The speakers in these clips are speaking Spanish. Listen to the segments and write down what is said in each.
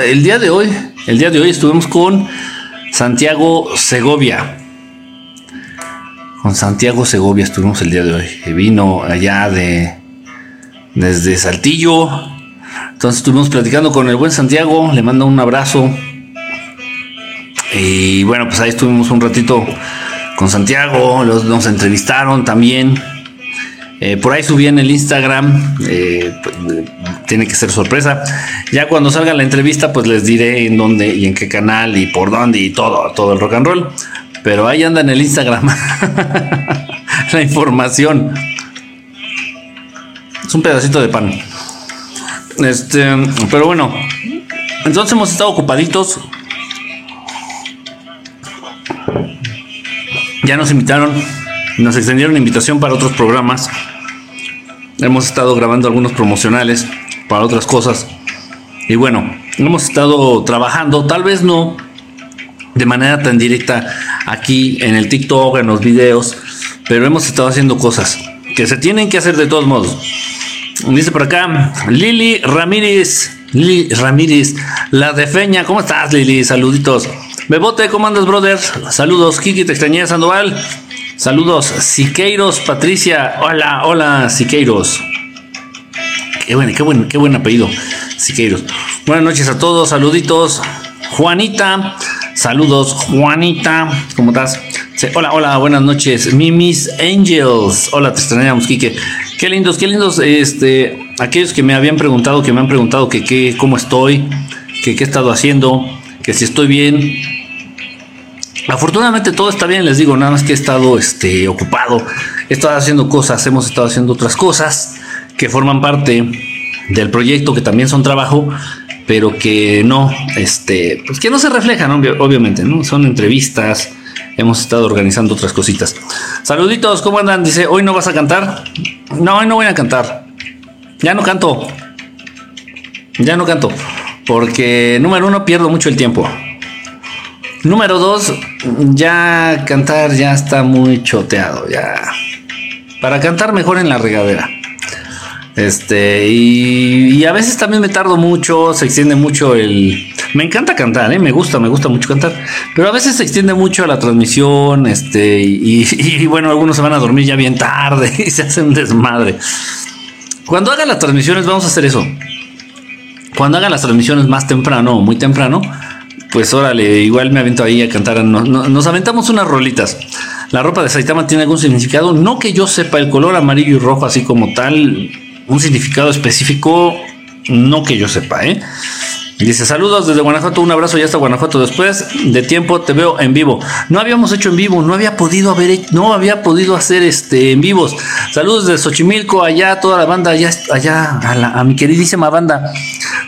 el día de hoy, el día de hoy estuvimos con Santiago Segovia. Con Santiago Segovia estuvimos el día de hoy. Vino allá de desde Saltillo. Entonces estuvimos platicando con el buen Santiago. Le mando un abrazo. Y bueno, pues ahí estuvimos un ratito con Santiago. Nos entrevistaron también. Eh, por ahí subí en el Instagram, eh, tiene que ser sorpresa. Ya cuando salga la entrevista, pues les diré en dónde y en qué canal y por dónde y todo, todo el rock and roll. Pero ahí anda en el Instagram la información. Es un pedacito de pan. Este, pero bueno, entonces hemos estado ocupaditos. Ya nos invitaron, nos extendieron invitación para otros programas. Hemos estado grabando algunos promocionales para otras cosas. Y bueno, hemos estado trabajando, tal vez no de manera tan directa aquí en el TikTok, en los videos, pero hemos estado haciendo cosas que se tienen que hacer de todos modos. Dice por acá, Lili Ramírez, Lili Ramírez, la de Feña, ¿cómo estás Lili? Saluditos. Bebote, ¿cómo andas, brother? Saludos, Kiki, te extrañé, Sandoval. Saludos, Siqueiros, Patricia. Hola, hola, Siqueiros. Qué buen, qué buen, qué buen apellido, Siqueiros. Buenas noches a todos, saluditos. Juanita, saludos, Juanita, ¿cómo estás? hola, hola, buenas noches, Mimis Angels. Hola, te extrañamos, Kike. Qué lindos, qué lindos, este, aquellos que me habían preguntado, que me han preguntado que qué, cómo estoy, que qué he estado haciendo, que si estoy bien, Afortunadamente todo está bien, les digo, nada más que he estado este, ocupado, he estado haciendo cosas, hemos estado haciendo otras cosas que forman parte del proyecto, que también son trabajo, pero que no, este, pues que no se reflejan, obviamente. Son entrevistas, hemos estado organizando otras cositas. Saluditos, ¿cómo andan? Dice, ¿hoy no vas a cantar? No, hoy no voy a cantar. Ya no canto. Ya no canto. Porque, número uno, pierdo mucho el tiempo. Número dos, ya cantar ya está muy choteado, ya. Para cantar mejor en la regadera. Este, y, a veces también me tardo mucho, se extiende mucho el... Me encanta cantar, ¿eh? me gusta, me gusta mucho cantar, pero a veces se extiende mucho la transmisión, este, y, y bueno, algunos se van a dormir ya bien tarde y se hacen un desmadre. Cuando haga las transmisiones, vamos a hacer eso. Cuando haga las transmisiones más temprano o muy temprano, pues órale, igual me avento ahí a cantar. Nos, aventamos unas rolitas. La ropa de Saitama tiene algún significado, no que yo sepa el color amarillo y rojo así como tal, un significado específico, no que yo sepa, ¿eh? Dice saludos desde Guanajuato, un abrazo ya hasta Guanajuato. Después de tiempo te veo en vivo. No habíamos hecho en vivo, no había podido haber, no había podido hacer este en vivos. Saludos de Xochimilco, allá toda la banda, allá, allá a, a mi queridísima banda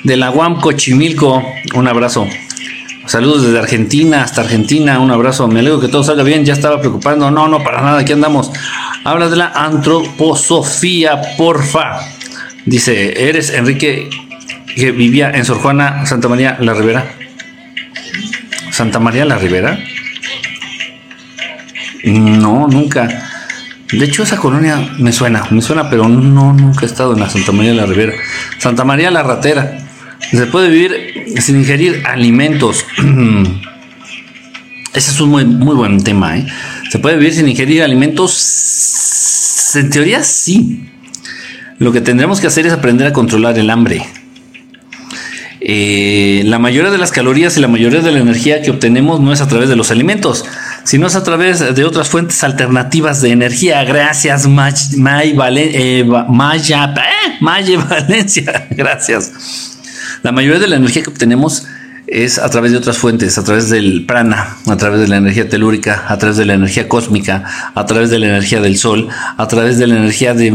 de la Guam Cochimilco. Un abrazo. Saludos desde Argentina hasta Argentina. Un abrazo. Me alegro que todo salga bien. Ya estaba preocupando. No, no, para nada. Aquí andamos. Habla de la antroposofía, porfa. Dice, ¿eres Enrique que vivía en Sor Juana, Santa María la Ribera? ¿Santa María la Ribera? No, nunca. De hecho, esa colonia me suena, me suena, pero no, nunca he estado en la Santa María la Ribera. Santa María la Ratera. Se puede vivir sin ingerir alimentos. Ese es un muy, muy buen tema. ¿eh? ¿Se puede vivir sin ingerir alimentos? En teoría sí. Lo que tendremos que hacer es aprender a controlar el hambre. Eh, la mayoría de las calorías y la mayoría de la energía que obtenemos no es a través de los alimentos, sino es a través de otras fuentes alternativas de energía. Gracias, eh, Maya, Maya Valencia. Gracias. La mayoría de la energía que obtenemos es a través de otras fuentes, a través del prana, a través de la energía telúrica, a través de la energía cósmica, a través de la energía del sol, a través de la energía de,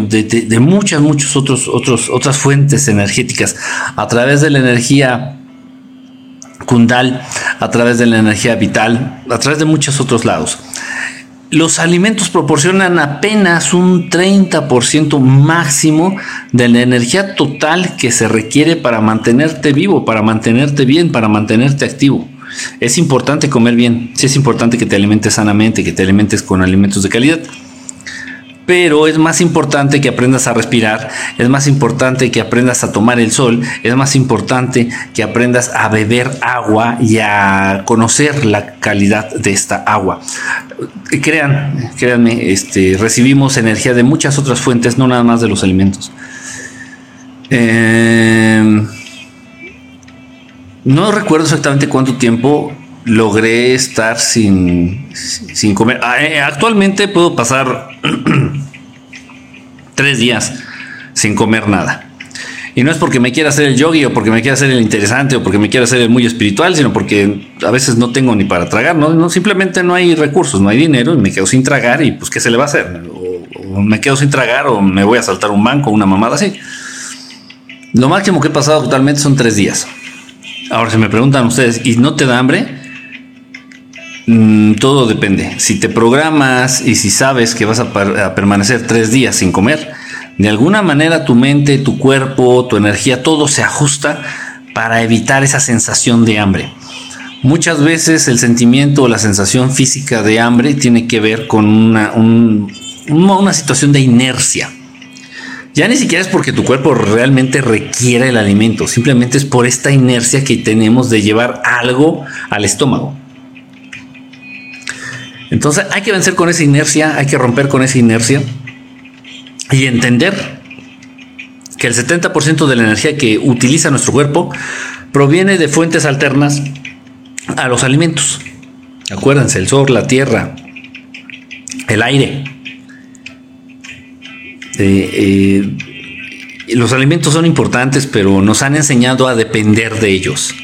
muchas, muchas otros, otros, otras fuentes energéticas, a través de la energía kundal, a través de la energía vital, a través de muchos otros lados los alimentos proporcionan apenas un 30% máximo de la energía total que se requiere para mantenerte vivo, para mantenerte bien, para mantenerte activo. Es importante comer bien, sí es importante que te alimentes sanamente, que te alimentes con alimentos de calidad. Pero es más importante que aprendas a respirar, es más importante que aprendas a tomar el sol, es más importante que aprendas a beber agua y a conocer la calidad de esta agua. Crean, créanme, este, recibimos energía de muchas otras fuentes, no nada más de los alimentos. Em, no recuerdo exactamente cuánto tiempo logré estar sin, sin comer. Ah, eh, actualmente puedo pasar tres días sin comer nada. Y no es porque me quiera hacer el yogi o porque me quiera hacer el interesante o porque me quiera hacer el muy espiritual, sino porque a veces no tengo ni para tragar, no, no simplemente no hay recursos, no hay dinero y me quedo sin tragar y pues qué se le va a hacer. O, me quedo sin tragar o me voy a saltar un banco, una mamada así. Lo máximo que he pasado totalmente son tres días. Ahora, si me preguntan ustedes, ¿y no te da hambre? Mm, todo depende. Si te programas y si sabes que vas a, permanecer tres días sin comer, de alguna manera tu mente, tu cuerpo, tu energía, todo se ajusta para evitar esa sensación de hambre. Muchas veces el sentimiento o la sensación física de hambre tiene que ver con una, una situación de inercia. Ya ni siquiera es porque tu cuerpo realmente requiera el alimento, simplemente es por esta inercia que tenemos de llevar algo al estómago. Entonces hay que vencer con esa inercia, hay que romper con esa inercia y entender que el 70% de la energía que utiliza nuestro cuerpo proviene de fuentes alternas a los alimentos. Acuérdense, el sol, la tierra, el aire. Eh, eh, los alimentos son importantes, pero nos han enseñado a depender de ellos.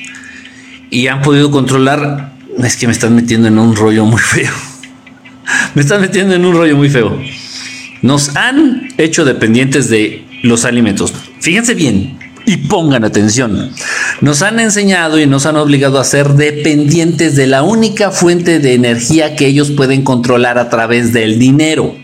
Y han podido controlar, es que me están metiendo en un rollo muy feo me están metiendo en un rollo muy feo. Nos han hecho dependientes de los alimentos. Fíjense bien y pongan atención. Nos han enseñado y nos han obligado a ser dependientes de la única fuente de energía que ellos pueden controlar a través del dinero.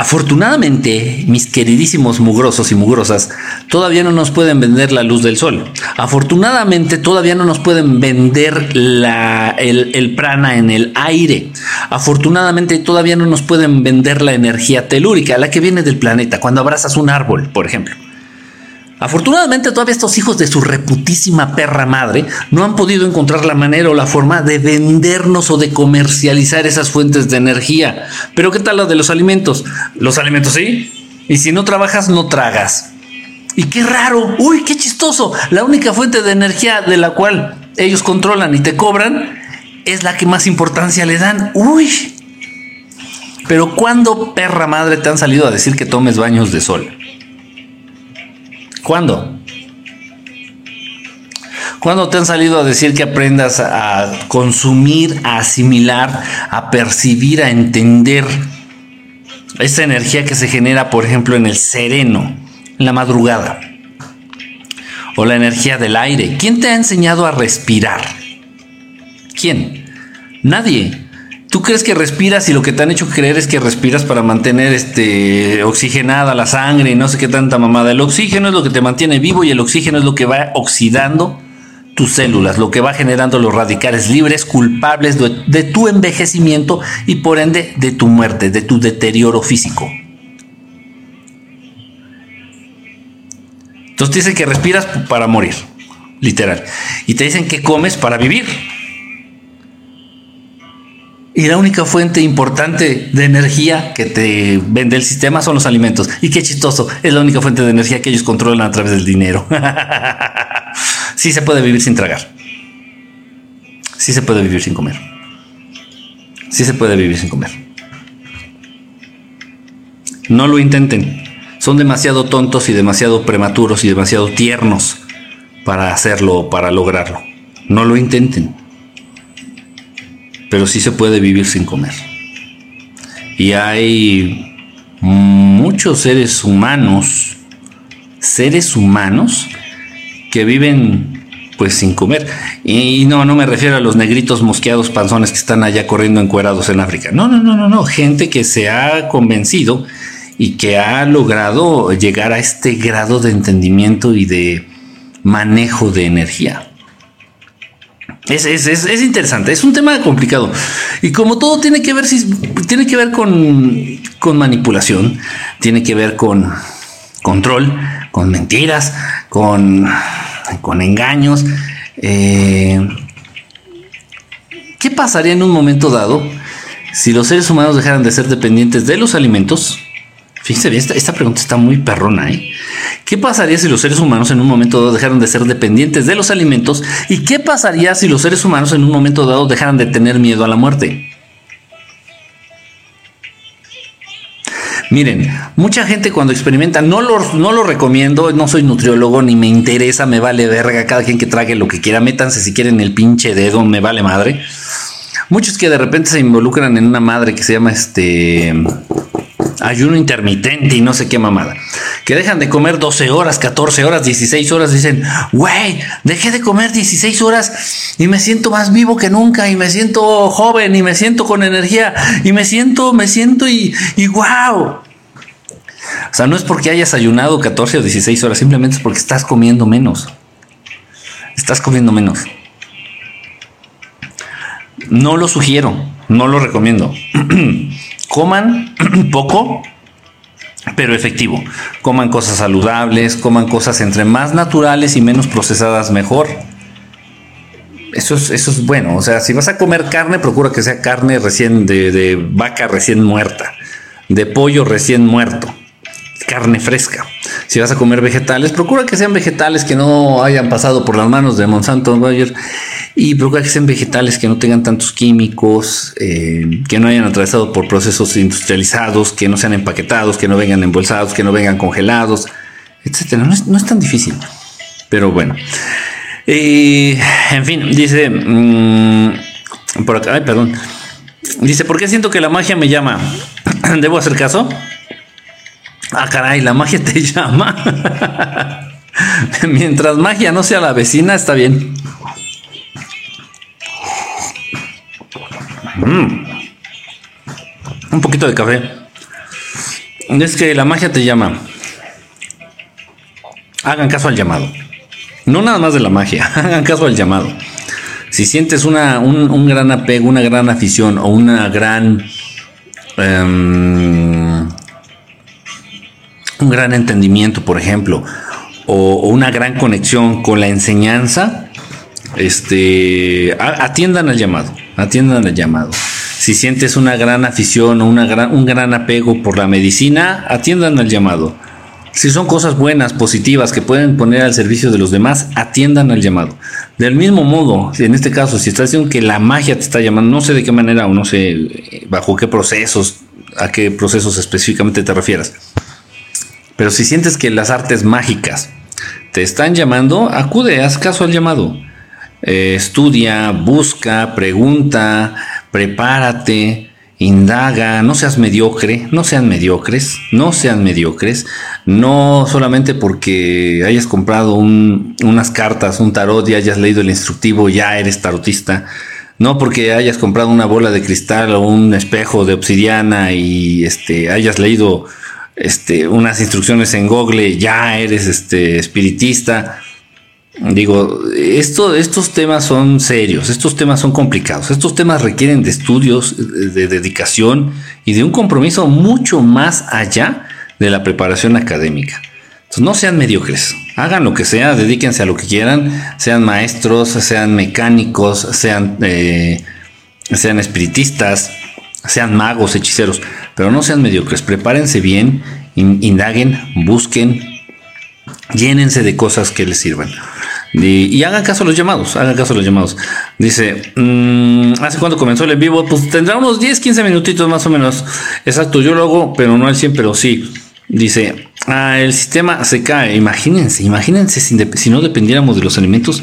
Afortunadamente, mis queridísimos mugrosos y mugrosas todavía no nos pueden vender la luz del sol. Afortunadamente, todavía no nos pueden vender el, prana en el aire. Afortunadamente, todavía no nos pueden vender la energía telúrica, la que viene del planeta, cuando abrazas un árbol, por ejemplo. Afortunadamente todavía estos hijos de su reputísima perra madre no han podido encontrar la manera o la forma de vendernos o de comercializar esas fuentes de energía. Pero ¿qué tal la de los alimentos? Los alimentos sí. Y si no trabajas, no tragas. Y qué raro, uy, qué chistoso. La única fuente de energía de la cual ellos controlan y te cobran es la que más importancia le dan. Uy. Pero ¿cuándo perra madre te han salido a decir que tomes baños de sol? ¿Cuándo? ¿Cuándo te han salido a decir que aprendas a consumir, a asimilar, a percibir, a entender esa energía que se genera, por ejemplo, en el sereno, en la madrugada? O la energía del aire. ¿Quién te ha enseñado a respirar? ¿Quién? Nadie. ¿Tú crees que respiras y lo que te han hecho creer es que respiras para mantener este, oxigenada la sangre y no sé qué tanta mamada? El oxígeno es lo que te mantiene vivo y el oxígeno es lo que va oxidando tus células, lo que va generando los radicales libres culpables de, de tu envejecimiento y por ende de tu muerte, de tu deterioro físico. Entonces te dicen que respiras para morir, literal. Y te dicen que comes para vivir. Y la única fuente importante de energía que te vende el sistema son los alimentos. Y qué chistoso, es la única fuente de energía que ellos controlan a través del dinero. sí se puede vivir sin tragar. Sí se puede vivir sin comer. Sí se puede vivir sin comer. No lo intenten. Son demasiado tontos y demasiado prematuros y demasiado tiernos para hacerlo, para lograrlo. No lo intenten pero sí se puede vivir sin comer. Y hay muchos seres humanos, seres humanos, que viven pues sin comer. Y no, no me refiero a los negritos mosqueados panzones que están allá corriendo encuerados en África. No, no, no, no, no. Gente que se ha convencido y que ha logrado llegar a este grado de entendimiento y de manejo de energía. Es, es, es, es, interesante, es un tema complicado. Y como todo tiene que ver, si, tiene que ver con, con manipulación, tiene que ver con control, con mentiras, con, con engaños. Eh, ¿Qué pasaría en un momento dado si los seres humanos dejaran de ser dependientes de los alimentos? Fíjense bien, esta, pregunta está muy perrona, ¿eh? ¿Qué pasaría si los seres humanos en un momento dado dejaran de ser dependientes de los alimentos? ¿Y qué pasaría si los seres humanos en un momento dado dejaran de tener miedo a la muerte? Miren, mucha gente cuando experimenta, no lo, no lo recomiendo, no soy nutriólogo, ni me interesa, me vale verga, cada quien que trague lo que quiera, métanse si quieren el pinche dedo, me vale madre. Muchos que de repente se involucran en una madre que se llama este ayuno intermitente y no sé qué mamada. Que dejan de comer 12 horas, 14 horas, 16 horas. Dicen, güey, dejé de comer 16 horas y me siento más vivo que nunca y me siento joven y me siento con energía y me siento, me siento y, y wow. O sea, no es porque hayas ayunado 14 o 16 horas, simplemente es porque estás comiendo menos. Estás comiendo menos. No lo sugiero, no lo recomiendo. coman poco, pero efectivo. Coman cosas saludables, coman cosas entre más naturales y menos procesadas mejor. Eso es, eso es bueno. O sea, si vas a comer carne, procura que sea carne recién de, de vaca recién muerta, de pollo recién muerto, carne fresca. Si vas a comer vegetales, procura que sean vegetales que no hayan pasado por las manos de Monsanto Bayer y procura que sean vegetales que no tengan tantos químicos, eh, que no hayan atravesado por procesos industrializados, que no sean empaquetados, que no vengan embolsados, que no vengan congelados, etcétera. No es, tan difícil, pero bueno. en fin, dice mm, por acá, ay, perdón. Dice, ¿por qué siento que la magia me llama? ¿Debo hacer caso? Ah, caray, la magia te llama. Mientras magia no sea la vecina, está bien. Mm. Un poquito de café. Es que la magia te llama. Hagan caso al llamado. No nada más de la magia, hagan caso al llamado. Si sientes una, un, gran apego, una gran afición o una gran... Em, un gran entendimiento, por ejemplo, o, una gran conexión con la enseñanza, este, atiendan al llamado, atiendan al llamado. Si sientes una gran afición o una gran, un gran apego por la medicina, atiendan al llamado. Si son cosas buenas, positivas, que pueden poner al servicio de los demás, atiendan al llamado. Del mismo modo, en este caso, si estás diciendo que la magia te está llamando, no sé de qué manera o no sé eh, bajo qué procesos, a qué procesos específicamente te refieras. Pero si sientes que las artes mágicas te están llamando, acude, haz caso al llamado. Eh, estudia, busca, pregunta, prepárate, indaga, no seas mediocre, no sean mediocres, no sean mediocres, no solamente porque hayas comprado unas cartas, un tarot y hayas leído el instructivo, ya eres tarotista, no porque hayas comprado una bola de cristal o un espejo de obsidiana y este, hayas leído este, unas instrucciones en Google, ya eres este, espiritista. Digo, esto, estos temas son serios, estos temas son complicados, estos temas requieren de estudios, de dedicación y de un compromiso mucho más allá de la preparación académica. Entonces, no sean mediocres, hagan lo que sea, dedíquense a lo que quieran, sean maestros, sean mecánicos, sean, eh, sean espiritistas, sean magos, hechiceros, pero no sean mediocres, prepárense bien, indaguen, busquen, llénense de cosas que les sirvan. Y, hagan caso a los llamados, hagan caso a los llamados. Dice, mm, ¿hace cuánto comenzó el en vivo? Pues tendrá unos 10, 15 minutitos más o menos. Exacto, yo lo hago, pero no al 100, pero sí. Dice, ah, el sistema se cae. Imagínense, imagínense si, si no dependiéramos de los alimentos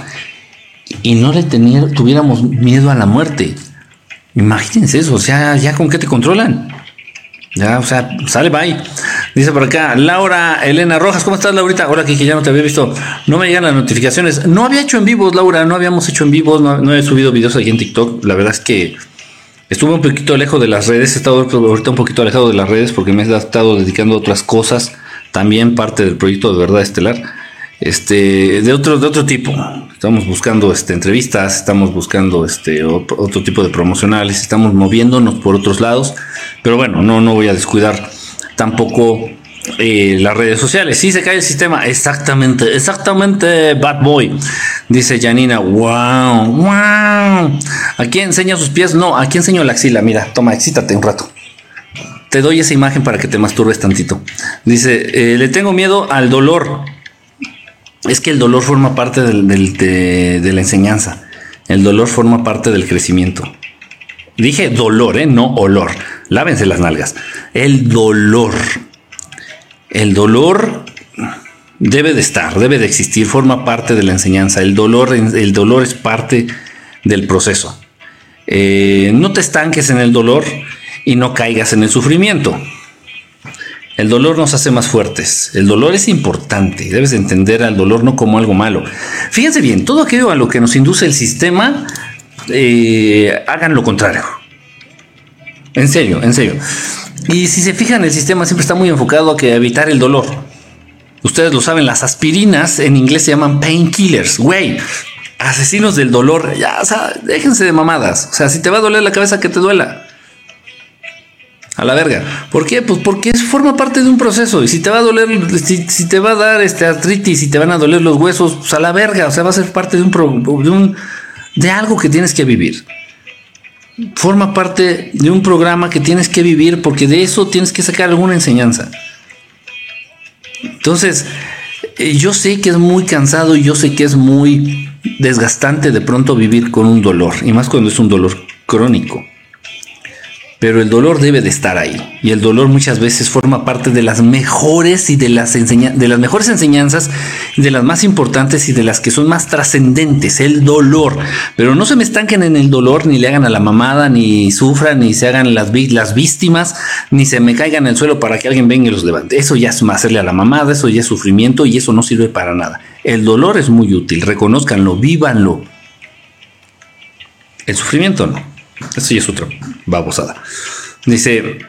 y no le tuviéramos miedo a la muerte. Imagínense eso, o sea, ya con qué te controlan. Ya, o sea, sale bye. Dice por acá, Laura Elena Rojas, ¿cómo estás, Laurita? Ahora que ya no te había visto, no me llegan las notificaciones. No había hecho en vivos, Laura, no habíamos hecho en vivos, no, he subido videos aquí en TikTok. La verdad es que estuve un poquito lejos de las redes, he estado ahorita un poquito alejado de las redes porque me he estado dedicando a otras cosas, también parte del proyecto de Verdad Estelar, este, de otro, de otro tipo, Estamos buscando este, entrevistas, estamos buscando este, otro tipo de promocionales, estamos moviéndonos por otros lados, pero bueno, no, no voy a descuidar tampoco eh, las redes sociales. Sí se cae el sistema, exactamente, exactamente, bad boy. Dice Janina, wow, wow. ¿Aquí enseña sus pies? No, aquí enseño la axila. Mira, toma, excítate un rato. Te doy esa imagen para que te masturbes tantito. Dice, eh, le tengo miedo al dolor. Es que el dolor forma parte de, la enseñanza. El dolor forma parte del crecimiento. Dije dolor, ¿eh? no olor. Lávense las nalgas. El dolor. El dolor debe de estar, debe de existir, forma parte de la enseñanza. El dolor, el dolor es parte del proceso. Eh, no te estanques en el dolor y no caigas en el sufrimiento. El dolor nos hace más fuertes. El dolor es importante. Debes entender al dolor no como algo malo. Fíjense bien, todo aquello a lo que nos induce el sistema, eh, hagan lo contrario. En serio, en serio. Y si se fijan, el sistema siempre está muy enfocado a que evitar el dolor. Ustedes lo saben, las aspirinas en inglés se llaman painkillers. Güey, asesinos del dolor. Ya, o sea, déjense de mamadas. O sea, si te va a doler la cabeza, que te duela. A la verga. ¿Por qué? Pues porque forma parte de un proceso. Y si te va a doler, si, te va a dar este artritis, si te van a doler los huesos, pues a la verga. O sea, va a ser parte de un, de un de algo que tienes que vivir forma parte de un programa que tienes que vivir porque de eso tienes que sacar alguna enseñanza. Entonces, eh, yo sé que es muy cansado y yo sé que es muy desgastante de pronto vivir con un dolor, y más cuando es un dolor crónico. Pero el dolor debe de estar ahí. Y el dolor muchas veces forma parte de las mejores y de las, de las mejores enseñanzas, de las más importantes y de las que son más trascendentes. El dolor. Pero no se me estanquen en el dolor, ni le hagan a la mamada, ni sufran, ni se hagan las, las víctimas, ni se me caigan en el suelo para que alguien venga y los levante. Eso ya es hacerle a la mamada, eso ya es sufrimiento y eso no sirve para nada. El dolor es muy útil. Reconózcanlo, vívanlo. El sufrimiento no. Eso ya es otra babosada. Dice,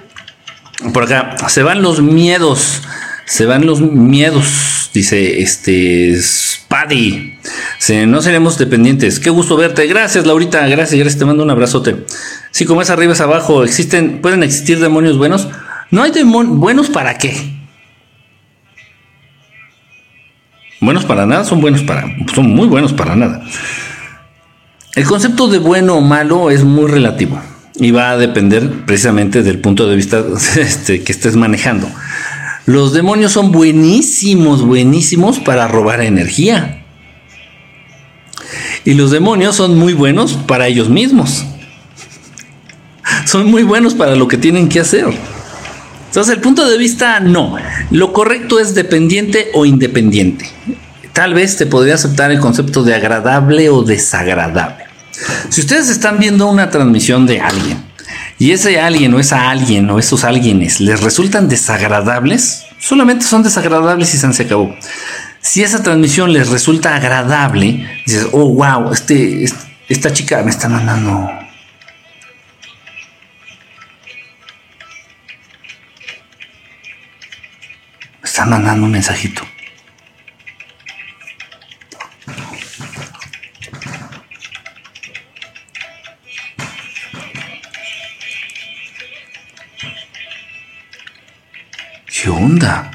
por acá, se van los miedos. Se van los miedos, dice este Spadi. no seremos dependientes. Qué gusto verte. Gracias, Laurita. Gracias. Te mando un abrazote. Sí, como es arriba es abajo. Existen, pueden existir demonios buenos. No hay demonios buenos para qué. Buenos para nada, son buenos para, son muy buenos para nada. El concepto de bueno o malo es muy relativo y va a depender precisamente del punto de vista este, que estés manejando. Los demonios son buenísimos, buenísimos para robar energía. Y los demonios son muy buenos para ellos mismos. Son muy buenos para lo que tienen que hacer. Entonces el punto de vista no. Lo correcto es dependiente o independiente. Tal vez te podría aceptar el concepto de agradable o desagradable. Si ustedes están viendo una transmisión de alguien y ese alguien o esa alguien o esos alguienes les resultan desagradables, solamente son desagradables y se acabó. Si esa transmisión les resulta agradable, dices, oh, wow, este, esta chica me está mandando. Está mandando un mensajito. ¿Qué onda?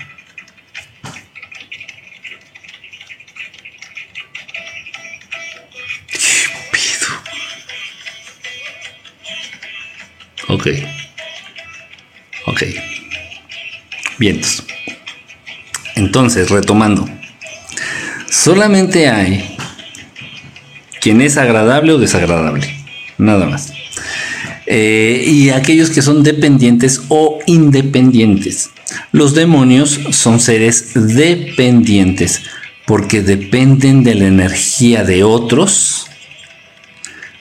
¿Qué pido? Ok. Ok. Vientos. Entonces, retomando. Solamente hay quien es agradable o desagradable. Nada más. Eh, y aquellos que son dependientes o independientes. Los demonios son seres dependientes porque dependen de la energía de otros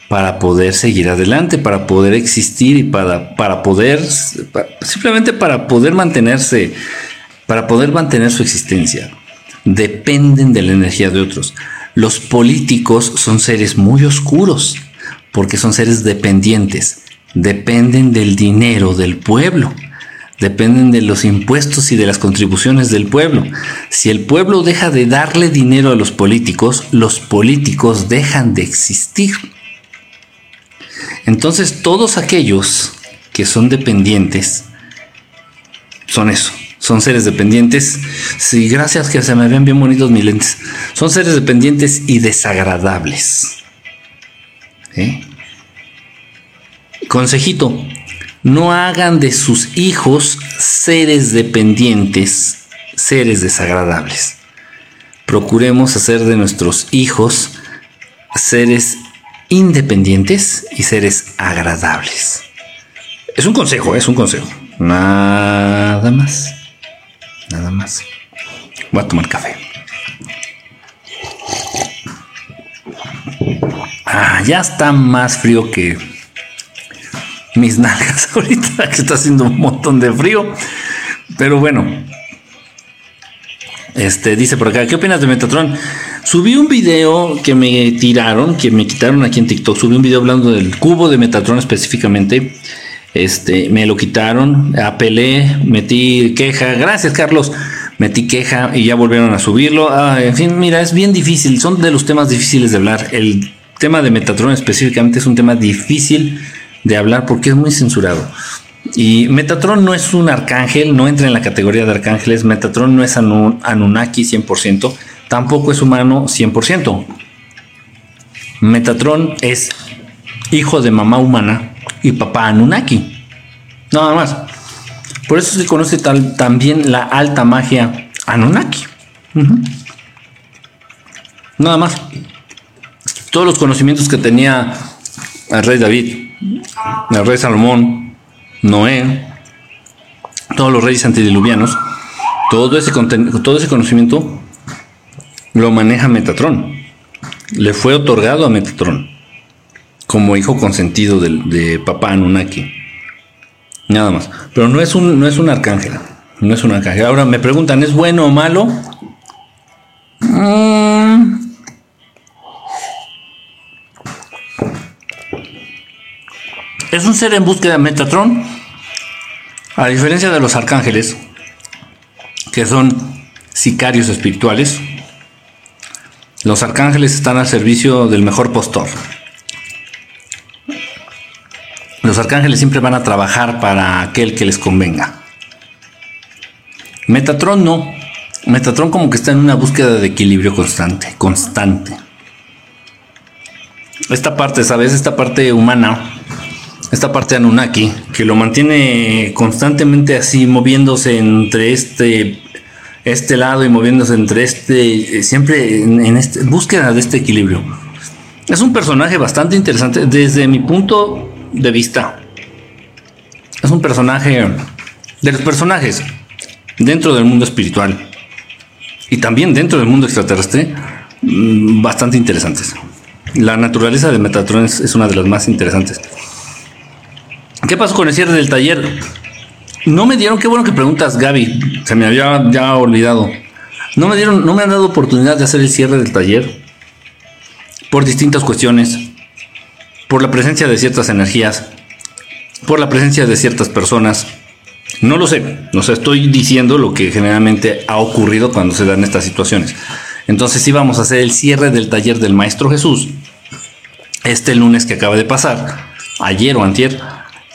para poder seguir adelante, para poder existir y para, para poder, simplemente para poder mantenerse, para poder mantener su existencia. Dependen de la energía de otros. Los políticos son seres muy oscuros porque son seres dependientes, dependen del dinero del pueblo dependen de los impuestos y de las contribuciones del pueblo. Si el pueblo deja de darle dinero a los políticos, los políticos dejan de existir. Entonces todos aquellos que son dependientes son eso, son seres dependientes. Sí, gracias que se me ven bien bonitos mis lentes. Son seres dependientes y desagradables. ¿Eh? Consejito, no hagan de sus hijos seres dependientes, seres desagradables. Procuremos hacer de nuestros hijos seres independientes y seres agradables. Es un consejo, es un consejo. Nada más. Nada más. Voy a tomar café. Ah, ya está más frío que mis nalgas ahorita, que está haciendo un montón de frío. Pero bueno. Este dice por acá, ¿qué opinas de Metatron? Subí un video que me tiraron, que me quitaron aquí en TikTok. Subí un video hablando del cubo de Metatron específicamente. Este, me lo quitaron, apelé, metí queja. Gracias, Carlos. Metí queja y ya volvieron a subirlo. Ah, en fin, mira, es bien difícil. Son de los temas difíciles de hablar. El tema de Metatron específicamente es un tema difícil de hablar porque es muy censurado. Y Metatron no es un arcángel, no entra en la categoría de arcángeles. Metatron no es Anunnaki 100%, tampoco es humano 100%. Metatron es hijo de mamá humana y papá Anunnaki. Nada más. Por eso se conoce tal, también la alta magia Anunnaki. Nada más. Todos los conocimientos que tenía el rey David, el rey Salomón, Noé, todos los reyes antediluvianos, todo ese, todo ese conocimiento lo maneja Metatron. Le fue otorgado a Metatron como hijo consentido de, de papá Anunnaki. Nada más. Pero no es un, no es un arcángel. No es un arcángel. Ahora me preguntan, ¿es bueno o malo? Mm. Es un ser en búsqueda de Metatron. A diferencia de los arcángeles, que son sicarios espirituales, los arcángeles están al servicio del mejor postor. Los arcángeles siempre van a trabajar para aquel que les convenga. Metatron no. Metatron como que está en una búsqueda de equilibrio constante, constante. Esta parte, ¿sabes? Esta parte humana, esta parte Anunnaki, que lo mantiene constantemente así, moviéndose entre este, este lado y moviéndose entre este, eh, siempre en, en este, búsqueda de este equilibrio. Es un personaje bastante interesante desde mi punto de vista. Es un personaje de los personajes dentro del mundo espiritual y también dentro del mundo extraterrestre mm, bastante interesantes. La naturaleza de Metatron es, una de las más interesantes. ¿Qué pasó con el cierre del taller? No me dieron, qué bueno que preguntas, Gaby. Se me había ya olvidado. No me dieron, no me han dado oportunidad de hacer el cierre del taller por distintas cuestiones por la presencia de ciertas energías, por la presencia de ciertas personas. No lo sé, no sé, estoy diciendo lo que generalmente ha ocurrido cuando se dan estas situaciones. Entonces íbamos a hacer el cierre del taller del Maestro Jesús este lunes que acaba de pasar, ayer o antier,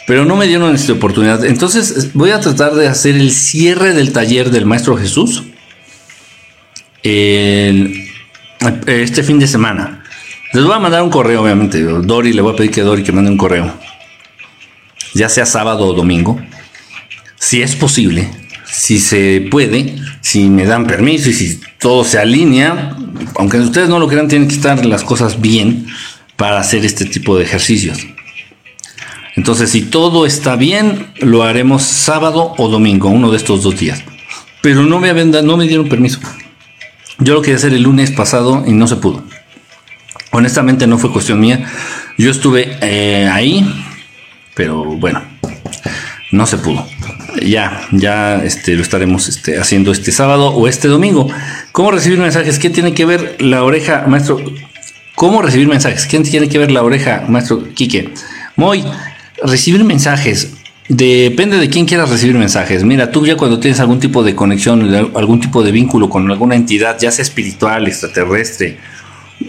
pero no me dieron esta oportunidad. Entonces voy a tratar de hacer el cierre del taller del Maestro Jesús este fin de semana. Les voy a mandar un correo, obviamente. Dori, le voy a pedir que Dori que mande un correo. Ya sea sábado o domingo. Si es posible, si se puede, si me dan permiso y si todo se alinea, aunque ustedes no lo crean, tienen que estar las cosas bien para hacer este tipo de ejercicios. Entonces, si todo está bien, lo haremos sábado o domingo, uno de estos dos días. Pero no me, no me dieron permiso. Yo lo quería hacer el lunes pasado y no se pudo. Honestamente no fue cuestión mía. Yo estuve eh, ahí, pero bueno, no se pudo. Ya, ya este, lo estaremos este, haciendo este sábado o este domingo. ¿Cómo recibir mensajes? ¿Qué tiene que ver la oreja, maestro? ¿Cómo recibir mensajes? ¿Qué tiene que ver la oreja, maestro Quique? Muy, recibir mensajes. Depende de quién quieras recibir mensajes. Mira, tú ya cuando tienes algún tipo de conexión, algún tipo de vínculo con alguna entidad, ya sea espiritual, extraterrestre,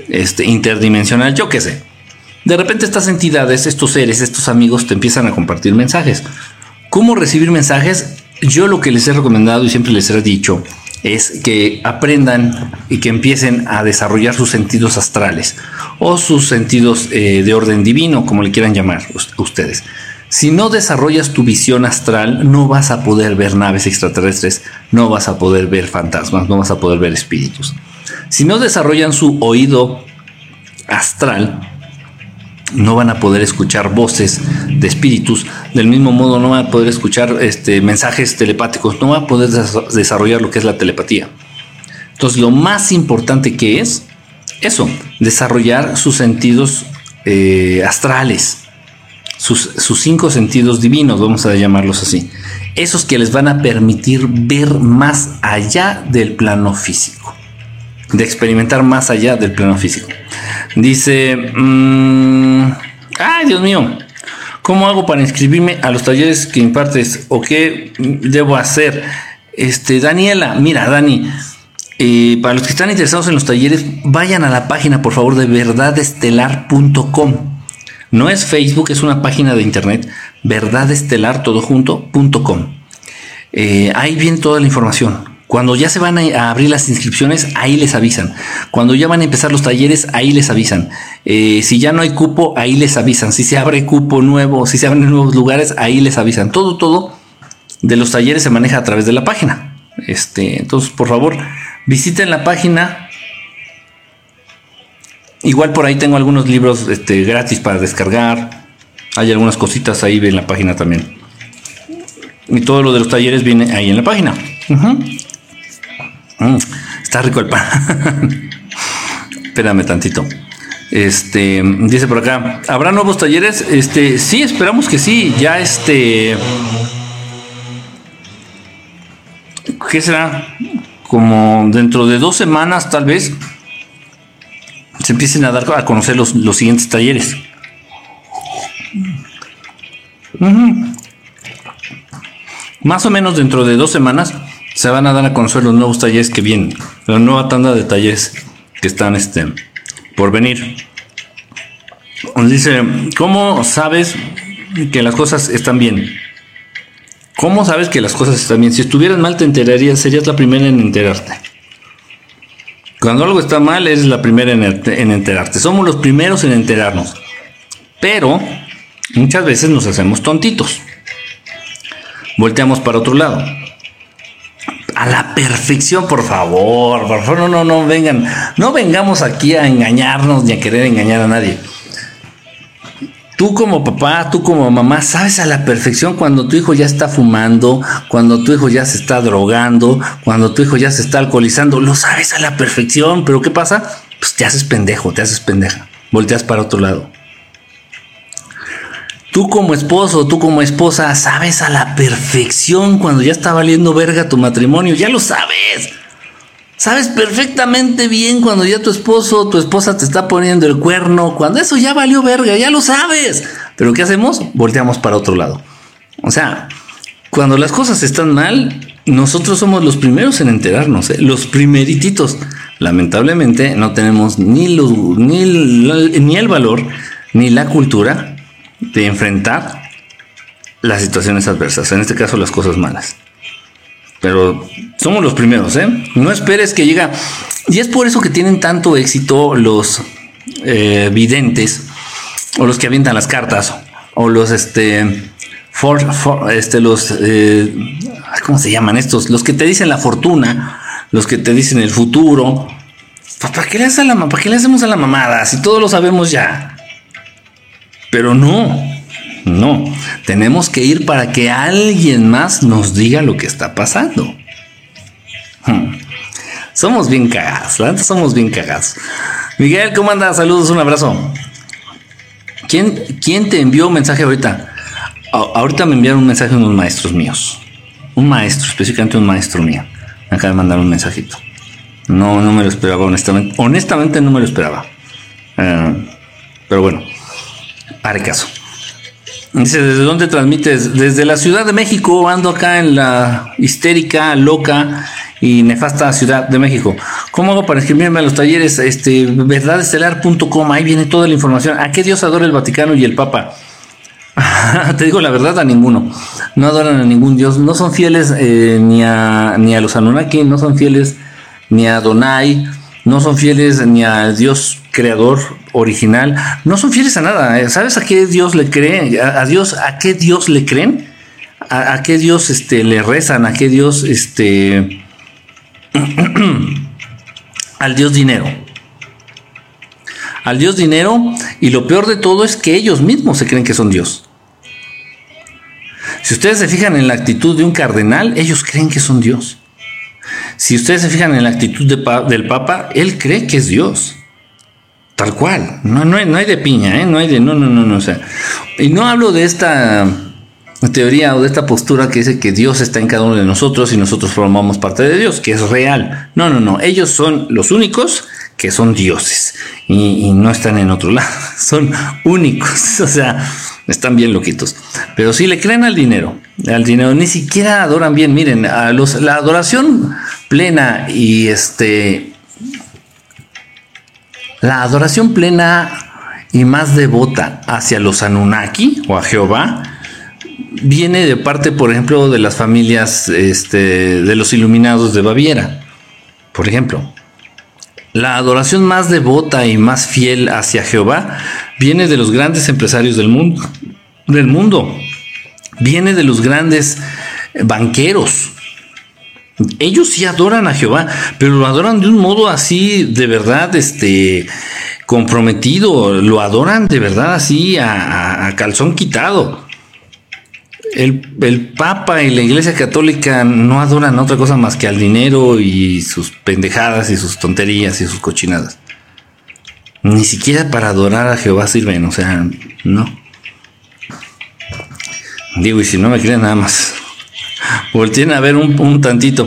este, interdimensional, yo qué sé. De repente estas entidades, estos seres, estos amigos te empiezan a compartir mensajes. ¿Cómo recibir mensajes? Yo lo que les he recomendado y siempre les he dicho es que aprendan y que empiecen a desarrollar sus sentidos astrales o sus sentidos eh, de orden divino, como le quieran llamar ustedes. Si no desarrollas tu visión astral, no vas a poder ver naves extraterrestres, no vas a poder ver fantasmas, no vas a poder ver espíritus. Si no desarrollan su oído astral, no van a poder escuchar voces de espíritus, del mismo modo no van a poder escuchar este, mensajes telepáticos, no van a poder desarrollar lo que es la telepatía. Entonces lo más importante que es eso, desarrollar sus sentidos eh, astrales, sus, cinco sentidos divinos, vamos a llamarlos así. Esos que les van a permitir ver más allá del plano físico, de experimentar más allá del plano físico. Dice, mm, ay Dios mío, ¿cómo hago para inscribirme a los talleres que impartes o qué debo hacer? Este, Daniela, mira, Dani, eh, para los que están interesados en los talleres, vayan a la página, por favor, de verdadestelar.com. No es Facebook, es una página de internet, verdadestelar.com. Eh, ahí viene toda la información. Cuando ya se van a abrir las inscripciones, ahí les avisan. Cuando ya van a empezar los talleres, ahí les avisan. Eh, si ya no hay cupo, ahí les avisan. Si se abre cupo nuevo, si se abren nuevos lugares, ahí les avisan. Todo, todo de los talleres se maneja a través de la página. Este, entonces, por favor, visiten la página, Igual por ahí tengo algunos libros este, gratis para descargar. Hay algunas cositas ahí en la página también. Y todo lo de los talleres viene ahí en la página. Mm, está rico el pan. Espérame tantito. Este dice por acá, ¿habrá nuevos talleres? Este, sí, esperamos que sí. Ya este. ¿Qué será? Como dentro de dos semanas, tal vez se empiecen a dar a conocer los, siguientes talleres. Más o menos dentro de dos semanas se van a dar a conocer los nuevos talleres que vienen, la nueva tanda de talleres que están este, por venir. Dice, ¿cómo sabes que las cosas están bien? ¿Cómo sabes que las cosas están bien? Si estuvieras mal te enterarías, serías la primera en enterarte. Cuando algo está mal, eres la primera en, enterarte. Somos los primeros en enterarnos. Pero muchas veces nos hacemos tontitos. Volteamos para otro lado. A la perfección, por favor. Por favor, no, no, no vengan. No vengamos aquí a engañarnos ni a querer engañar a nadie. Tú como papá, tú como mamá, sabes a la perfección cuando tu hijo ya está fumando, cuando tu hijo ya se está drogando, cuando tu hijo ya se está alcoholizando, lo sabes a la perfección, pero ¿qué pasa? Pues te haces pendejo, te haces pendeja, volteas para otro lado. Tú como esposo, tú como esposa, sabes a la perfección cuando ya está valiendo verga tu matrimonio, ya lo sabes. Sabes perfectamente bien cuando ya tu esposo tu esposa te está poniendo el cuerno, cuando eso ya valió verga, ya lo sabes. Pero ¿qué hacemos? Volteamos para otro lado. O sea, cuando las cosas están mal, nosotros somos los primeros en enterarnos, ¿eh? los primerititos. Lamentablemente no tenemos ni, ni, ni el valor ni la cultura de enfrentar las situaciones adversas, en este caso las cosas malas. Pero somos los primeros, ¿eh? No esperes que llega. Y es por eso que tienen tanto éxito los eh, videntes, o los que avientan las cartas, o los este. este, los. Eh, ¿Cómo se llaman estos? Los que te dicen la fortuna, los que te dicen el futuro. ¿Para qué le, la, ¿Para qué le hacemos a la mamada? Si todos lo sabemos ya. Pero no. No, tenemos que ir para que alguien más nos diga lo que está pasando. Hmm. Somos bien cagados, la somos bien cagados. Miguel, ¿cómo andas? Saludos, un abrazo. ¿Quién, quién te envió un mensaje ahorita? ahorita me enviaron un mensaje unos maestros míos. Un maestro, específicamente un maestro mío. Me acaba de mandar un mensajito. No, no me lo esperaba, honestamente. Honestamente no me lo esperaba. Eh, pero bueno, haré caso. Dice, ¿desde dónde transmites? Desde la Ciudad de México, ando acá en la histérica, loca y nefasta Ciudad de México. ¿Cómo hago para inscribirme a los talleres? Este, verdadestelar.com, ahí viene toda la información. ¿A qué Dios adora el Vaticano y el Papa? Te digo la verdad, a ninguno. No adoran a ningún Dios. No son fieles eh, ni, a, ni a los Anunnaki, no son fieles ni a Donai, no son fieles ni a Dios creador original, no son fieles a nada. Eh. ¿Sabes a qué Dios le cree? ¿A, Dios, a qué Dios le creen? ¿A, qué Dios este, le rezan? ¿A qué Dios este al Dios dinero? Al Dios dinero y lo peor de todo es que ellos mismos se creen que son Dios. Si ustedes se fijan en la actitud de un cardenal, ellos creen que son Dios. Si ustedes se fijan en la actitud del Papa, él cree que es Dios. Tal cual. No, no, hay, no hay de piña, ¿eh? No hay de. No, no, no, no. O sea. Y no hablo de esta teoría o de esta postura que dice que Dios está en cada uno de nosotros y nosotros formamos parte de Dios, que es real. No, no, no. Ellos son los únicos que son dioses y, no están en otro lado. Son únicos. O sea, están bien loquitos. Pero si le creen al dinero, al dinero, ni siquiera adoran bien. Miren, a los, la adoración plena y este. La adoración plena y más devota hacia los Anunnaki o a Jehová viene de parte, por ejemplo, de las familias este, de los iluminados de Baviera. Por ejemplo, la adoración más devota y más fiel hacia Jehová viene de los grandes empresarios del mundo, del mundo. Viene de los grandes banqueros. Ellos sí adoran a Jehová, pero lo adoran de un modo así, de verdad, este, comprometido. Lo adoran de verdad así, a calzón quitado el, Papa y la Iglesia Católica no adoran otra cosa más que al dinero y sus pendejadas y sus tonterías y sus cochinadas. Ni siquiera para adorar a Jehová sirven, o sea, no. Digo, y si no me creen nada más. Volteen a ver un, tantito.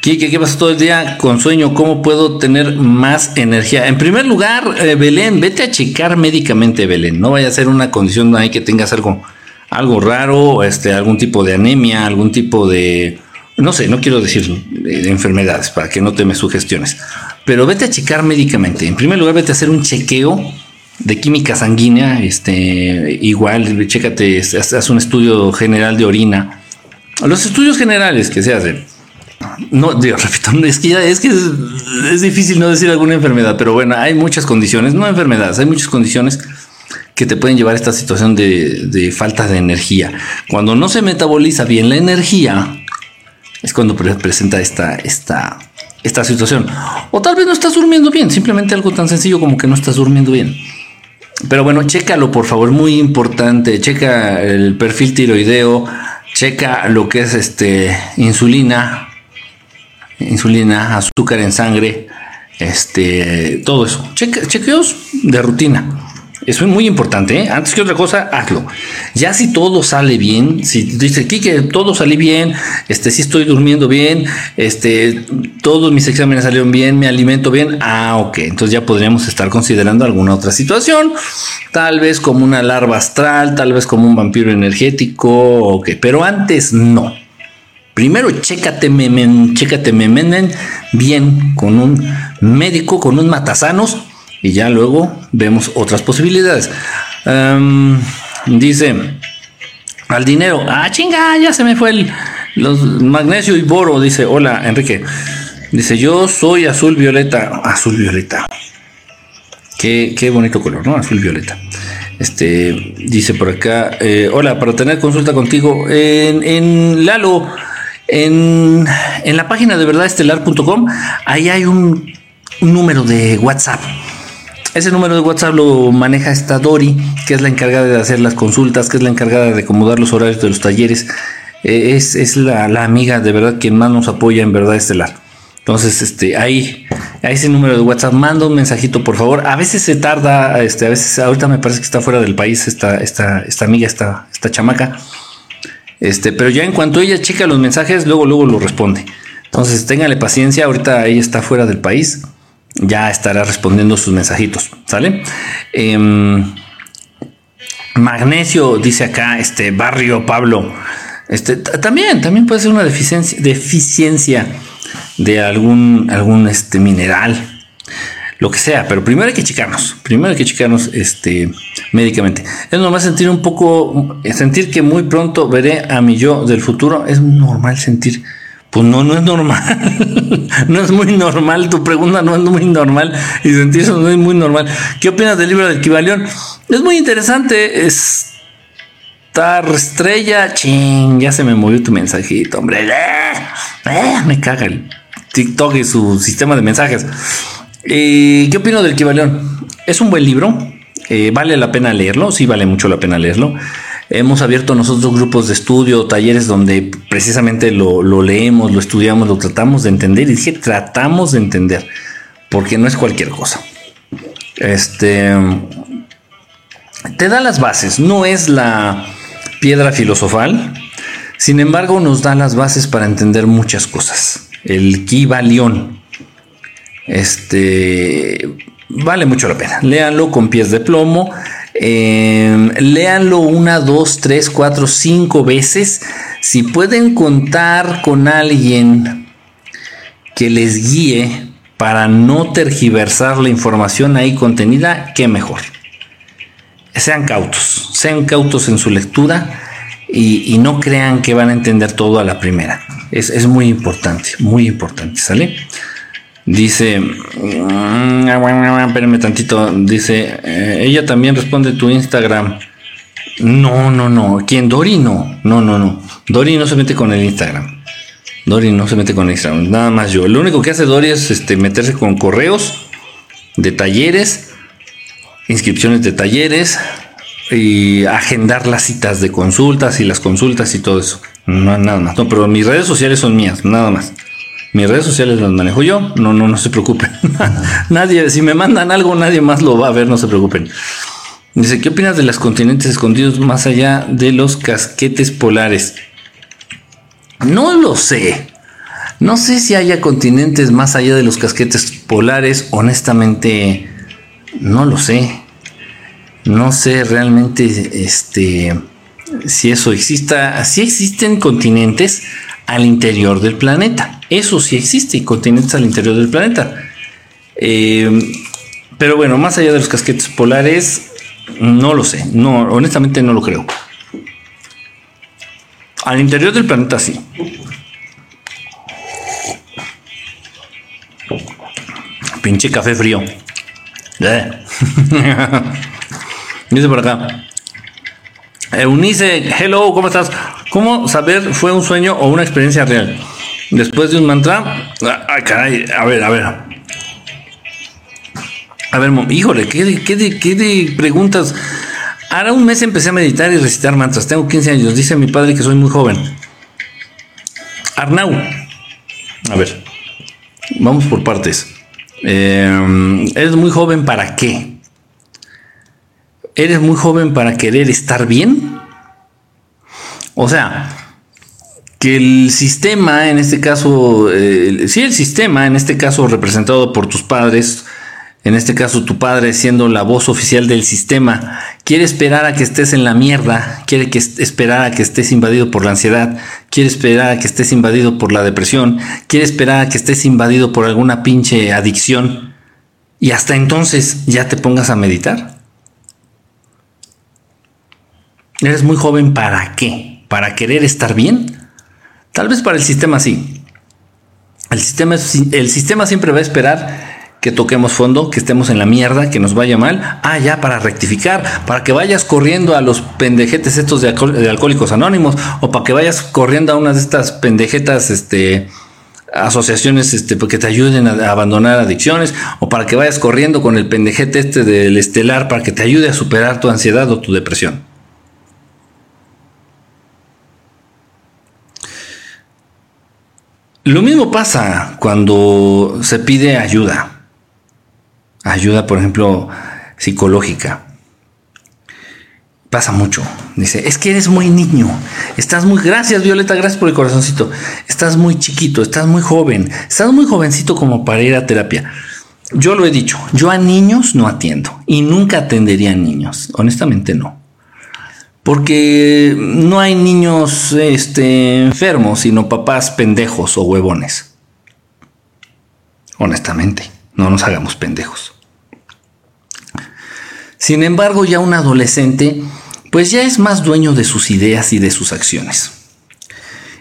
¿qué pasa todo el día con sueño? ¿Cómo puedo tener más energía? En primer lugar, eh, Belén, vete a checar médicamente, Belén. No vaya a ser una condición ahí que tengas algo algo raro, este, algún tipo de anemia, algún tipo de, no sé, no quiero decir de enfermedades para que no te me sugestiones, pero vete a checar médicamente. En primer lugar, vete a hacer un chequeo de química sanguínea, este, igual, chécate, haz un estudio general de orina. Los estudios generales que se hacen, no, digo, repito, es que, ya, es, difícil no decir alguna enfermedad, pero bueno, hay muchas condiciones, no enfermedades, hay muchas condiciones que te pueden llevar a esta situación de, falta de energía. Cuando no se metaboliza bien la energía, es cuando presenta esta, esta, esta situación. O tal vez no estás durmiendo bien, simplemente algo tan sencillo como que no estás durmiendo bien. Pero bueno, chécalo por favor, muy importante. Checa el perfil tiroideo, checa lo que es este insulina, insulina, azúcar en sangre, este, todo eso. Checa, chequeos de rutina. Eso es muy importante, ¿eh? Antes que otra cosa, hazlo. Ya si todo sale bien, si dices que todo sale bien, este, si estoy durmiendo bien, este, todos mis exámenes salieron bien, me alimento bien, ah, ok. Entonces ya podríamos estar considerando alguna otra situación, tal vez como una larva astral, tal vez como un vampiro energético, ok. Pero antes no. Primero, chécate, memen, chécate, memen bien con un médico, con un matasanos y ya luego vemos otras posibilidades. Em, dice, al dinero, ah, chinga, ya se me fue el magnesio y boro, dice, hola Enrique. Dice, yo soy azul violeta, azul violeta. Qué, qué bonito color, ¿no? Azul violeta. Este, dice por acá, eh, hola, para tener consulta contigo en, Lalo, en, en la página de verdadestelar.com, ahí hay un número de WhatsApp ese número de WhatsApp lo maneja esta Dori, que es la encargada de hacer las consultas, que es la encargada de acomodar los horarios de los talleres. Eh, es, la, amiga de verdad quien más nos apoya en verdad estelar. Entonces, este, ahí, a ese número de WhatsApp, manda un mensajito, por favor. A veces se tarda, este, a veces, ahorita me parece que está fuera del país esta, esta, esta amiga, esta, esta chamaca. Este, pero ya en cuanto ella checa los mensajes, luego, luego lo responde. Entonces, téngale paciencia, ahorita ella está fuera del país ya estará respondiendo sus mensajitos, ¿sale? Em, Magnesio, dice acá, este barrio Pablo. Este, también, también puede ser una deficiencia, de algún, algún este, mineral, lo que sea, pero primero hay que checarnos, primero hay que checarnos este, médicamente. Es normal sentir un poco, sentir que muy pronto veré a mi yo del futuro, es normal sentir pues no, no es normal. no es muy normal. Tu pregunta no es muy normal. Y sentir eso no es muy normal. ¿Qué opinas del libro del Kibalión? Es muy interesante. Estar estrella. Ching, ya se me movió tu mensajito, hombre. Eh, eh, me caga el TikTok y su sistema de mensajes. Eh, ¿Qué opino del Kibalión? Es un buen libro. vale la pena leerlo. Sí, vale mucho la pena leerlo. Hemos abierto nosotros grupos de estudio, talleres donde precisamente lo, leemos, lo estudiamos, lo tratamos de entender. Y dije, tratamos de entender, porque no es cualquier cosa. Este te da las bases, no es la piedra filosofal, sin embargo nos da las bases para entender muchas cosas. El Kibalión, este, vale mucho la pena. Léanlo con pies de plomo. Eh, léanlo una, dos, tres, cuatro, cinco veces. Si pueden contar con alguien que les guíe para no tergiversar la información ahí contenida, qué mejor. Sean cautos, sean cautos en su lectura y, no crean que van a entender todo a la primera. Es, es muy importante, muy importante, ¿sale? Dice, mm, espérame tantito, dice, eh, ella también responde tu Instagram. No, no, no, ¿quién? Dori no, no, no, no. Dori no se mete con el Instagram. Dori no se mete con el Instagram, nada más yo. Lo único que hace Dori es este, meterse con correos de talleres, inscripciones de talleres y agendar las citas de consultas y las consultas y todo eso. No, nada más. No, pero mis redes sociales son mías, nada más. Mis redes sociales las manejo yo, no, no, no se preocupen. nadie, si me mandan algo, nadie más lo va a ver, no se preocupen. Dice, ¿qué opinas de los continentes escondidos más allá de los casquetes polares? No lo sé. No sé si haya continentes más allá de los casquetes polares. Honestamente, no lo sé. No sé realmente este, si eso exista. Si existen continentes al interior del planeta. Eso sí existe, continentes al interior del planeta. Eh, pero bueno, más allá de los casquetes polares, no lo sé. No, honestamente no lo creo. Al interior del planeta sí. Pinche café frío. Eh. Dice por acá. Eunice, hello, ¿cómo estás? ¿Cómo saber fue un sueño o una experiencia real? Después de un mantra. Ah, ay, caray, a ver, a ver. A ver, híjole, ¿qué de, qué, ¿qué de preguntas? Ahora un mes empecé a meditar y recitar mantras. Tengo 15 años. Dice mi padre que soy muy joven. Arnau. A ver. Vamos por partes. Eh, ¿Eres muy joven para qué? ¿Eres muy joven para querer estar bien? O sea, que el sistema, en este caso, eh, sí, el sistema, en este caso representado por tus padres, en este caso tu padre siendo la voz oficial del sistema, quiere esperar a que estés en la mierda, quiere que esperar a que estés invadido por la ansiedad, quiere esperar a que estés invadido por la depresión, quiere esperar a que estés invadido por alguna pinche adicción y hasta entonces ya te pongas a meditar. Eres muy joven para qué? ¿Para querer estar bien? Tal vez para el sistema sí. El sistema, siempre va a esperar que toquemos fondo, que estemos en la mierda, que nos vaya mal. Ah, ya, para rectificar, para que vayas corriendo a los pendejetes estos de, alcohólicos anónimos, o para que vayas corriendo a unas de estas pendejetas, este, asociaciones, este, que te ayuden a, abandonar adicciones, o para que vayas corriendo con el pendejete este del estelar para que te ayude a superar tu ansiedad o tu depresión. Lo mismo pasa cuando se pide ayuda. Ayuda, por ejemplo, psicológica. Pasa mucho. Dice, es que eres muy niño. Estás muy... Gracias, Violeta, gracias por el corazoncito. Estás muy chiquito, estás muy joven. Estás muy jovencito como para ir a terapia. Yo lo he dicho, yo a niños no atiendo y nunca atendería a niños. Honestamente no. Porque no hay niños este, enfermos, sino papás pendejos o huevones. Honestamente, no nos hagamos pendejos. Sin embargo, ya un adolescente, pues ya es más dueño de sus ideas y de sus acciones.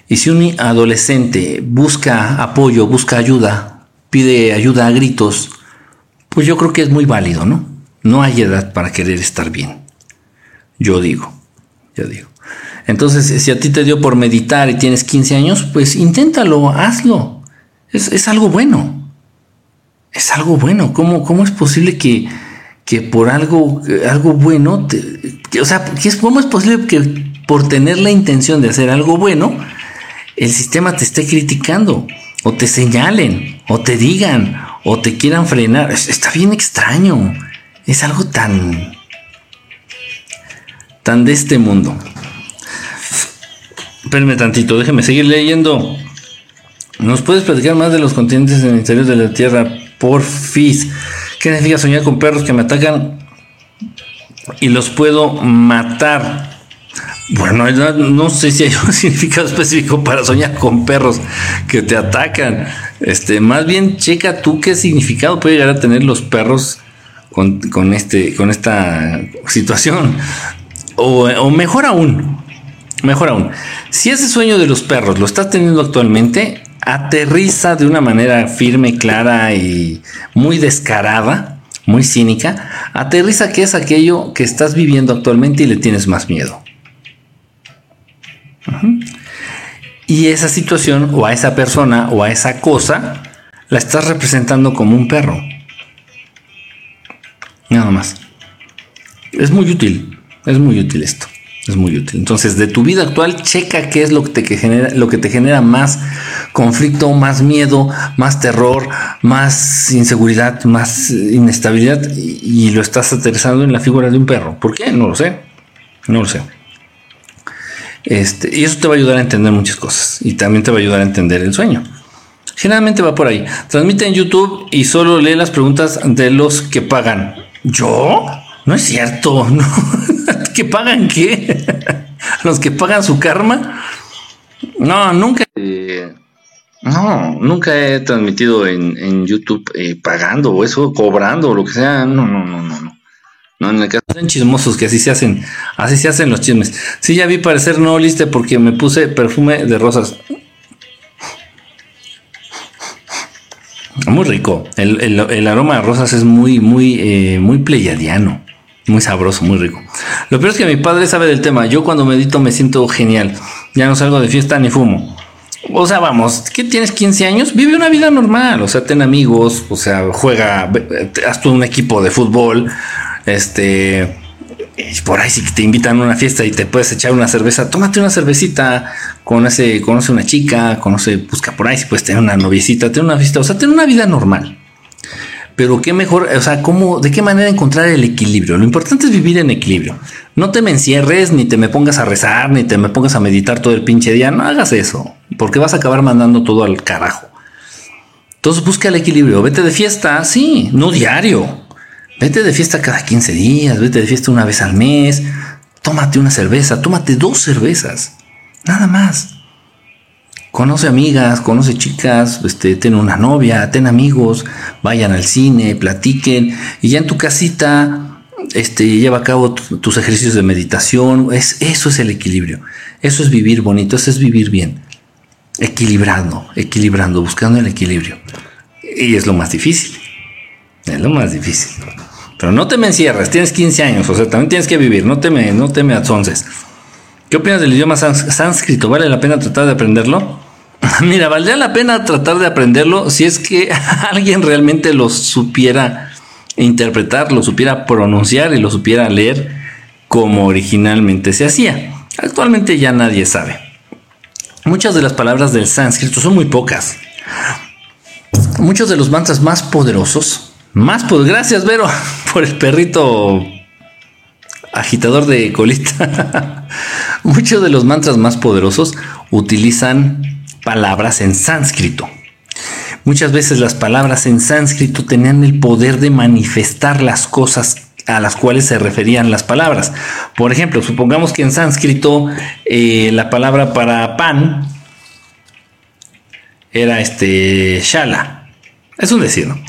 Y si un adolescente busca apoyo, busca ayuda, pide ayuda a gritos, pues yo creo que es muy válido, ¿no? No hay edad para querer estar bien. Yo digo, yo. Entonces, si a ti te dio por meditar y tienes 15 años, pues inténtalo, hazlo. Es, algo bueno. Es algo bueno. ¿Cómo, cómo es posible que, que por algo, algo bueno, o sea, ¿cómo es posible que por tener la intención de hacer algo bueno, el sistema te esté criticando, o te señalen, o te digan, o te quieran frenar. Está bien extraño. Es algo tan. De este mundo. Espérenme tantito, déjeme seguir leyendo. ¿Nos puedes platicar más de los continentes en el interior de la Tierra? Por Porfis. ¿Qué significa soñar con perros que me atacan y los puedo matar? Bueno, no sé si hay un significado específico para soñar con perros que te atacan. Este, más bien checa tú qué significado puede llegar a tener los perros con, este, con esta situación. O, o, mejor aún, mejor aún, si ese sueño de los perros lo estás teniendo actualmente, aterriza de una manera firme, clara y muy descarada, muy cínica. Aterriza que es aquello que estás viviendo actualmente y le tienes más miedo. Y esa situación o a esa persona o a esa cosa la estás representando como un perro. Nada más. Es muy útil. Es muy útil esto. Es muy útil. Entonces, de tu vida actual, checa qué es lo que te genera, lo que te genera más conflicto, más miedo, más terror, más inseguridad, más inestabilidad y, y lo estás aterrizando en la figura de un perro. ¿Por qué? No lo sé. No lo sé. Este, y eso te va a ayudar a entender muchas cosas y también te va a ayudar a entender el sueño. Generalmente va por ahí. Transmite en YouTube y solo lee las preguntas de los que pagan. ¿Yo? No es cierto. ¿no? ¿Que pagan qué? ¿Los que pagan su karma? No, nunca. no, nunca he transmitido en, YouTube eh, pagando o eso, cobrando o lo que sea. No, no, no, no. no. No, en el caso son chismosos que así se hacen, así se hacen los chismes. Sí, ya vi parecer no liste porque me puse perfume de rosas. Muy rico. El, aroma de rosas es muy, muy, eh, muy pleyadiano. Muy sabroso, muy rico. Lo peor es que mi padre sabe del tema. Yo cuando medito me siento genial. Ya no salgo de fiesta ni fumo. O sea, vamos, ¿qué tienes 15 años? Vive una vida normal. O sea, ten amigos. O sea, juega, haz tú un equipo de fútbol este, por ahí si te invitan a una fiesta y te puedes echar una cerveza, tómate una cervecita, conoce, conoce una chica, conoce, busca por ahí si puedes tener una noviecita, tener una fiesta, o sea, tener una vida normal. Pero qué mejor, o sea, cómo, de qué manera encontrar el equilibrio. Lo importante es vivir en equilibrio. No te me encierres, ni te me pongas a rezar, ni te me pongas a meditar todo el pinche día. No hagas eso, porque vas a acabar mandando todo al carajo. Entonces busca el equilibrio. Vete de fiesta, sí, no diario Vete de fiesta cada 15 días, vete de fiesta una vez al mes, tómate una cerveza, tómate dos cervezas, nada más. Conoce amigas, conoce chicas, este, ten una novia, ten amigos, vayan al cine, platiquen y ya en tu casita este, lleva a cabo tus ejercicios de meditación. Es, eso es el equilibrio. Eso es vivir bonito, eso es vivir bien. Equilibrando, equilibrando, buscando el equilibrio. Y es lo más difícil. Es lo más difícil. Pero no te me encierres, tienes 15 años, o sea, también tienes que vivir, no te me, no te me ¿Qué opinas del idioma sánscrito? ¿Vale la pena tratar de aprenderlo? Mira, valdría la pena tratar de aprenderlo si es que alguien realmente lo supiera interpretar, lo supiera pronunciar y lo supiera leer como originalmente se hacía. Actualmente ya nadie sabe. Muchas de las palabras del sánscrito son muy pocas. Muchos de los mantras más poderosos más pues gracias, Vero, por el perrito agitador de colita. Muchos de los mantras más poderosos utilizan palabras en sánscrito. Muchas veces las palabras en sánscrito tenían el poder de manifestar las cosas a las cuales se referían las palabras. Por ejemplo, supongamos que en sánscrito eh, la palabra para pan era este shala. Es un decir, ¿no?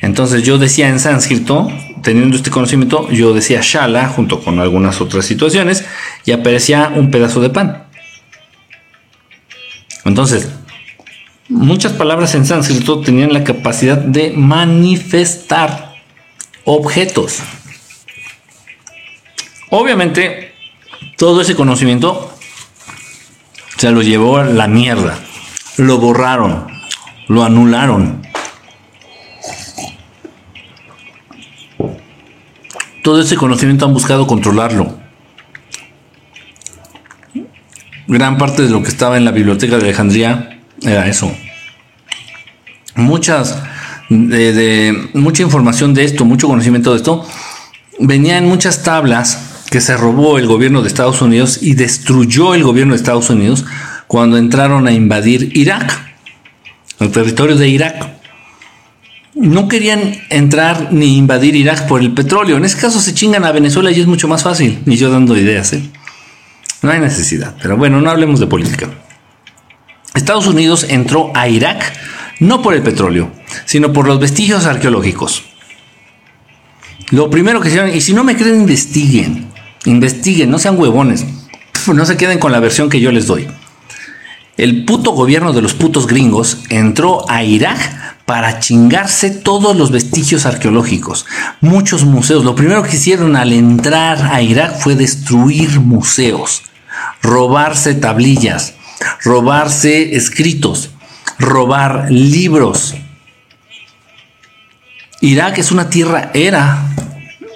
Entonces yo decía en sánscrito, teniendo este conocimiento, yo decía shala junto con algunas otras situaciones y aparecía un pedazo de pan. Entonces, muchas palabras en sánscrito tenían la capacidad de manifestar objetos. Obviamente, todo ese conocimiento se lo llevó a la mierda. Lo borraron, lo anularon. Todo ese conocimiento han buscado controlarlo. Gran parte de lo que estaba en la biblioteca de Alejandría era eso. Muchas de, mucha información de esto, mucho conocimiento de esto, venía en muchas tablas que se robó el gobierno de Estados Unidos y destruyó el gobierno de Estados Unidos cuando entraron a invadir Irak, el territorio de Irak no querían entrar ni invadir Irak por el petróleo. En ese caso se chingan a Venezuela y es mucho más fácil. Ni yo dando ideas, ¿eh? No hay necesidad. Pero bueno, no hablemos de política. Estados Unidos entró a Irak no por el petróleo, sino por los vestigios arqueológicos. Lo primero que hicieron, y si no me creen, investiguen. Investiguen, no sean huevones. No se queden con la versión que yo les doy. El puto gobierno de los putos gringos entró a Irak para chingarse todos los vestigios arqueológicos, muchos museos. Lo primero que hicieron al entrar a Irak fue destruir museos, robarse tablillas, robarse escritos, robar libros. Irak es una tierra, era,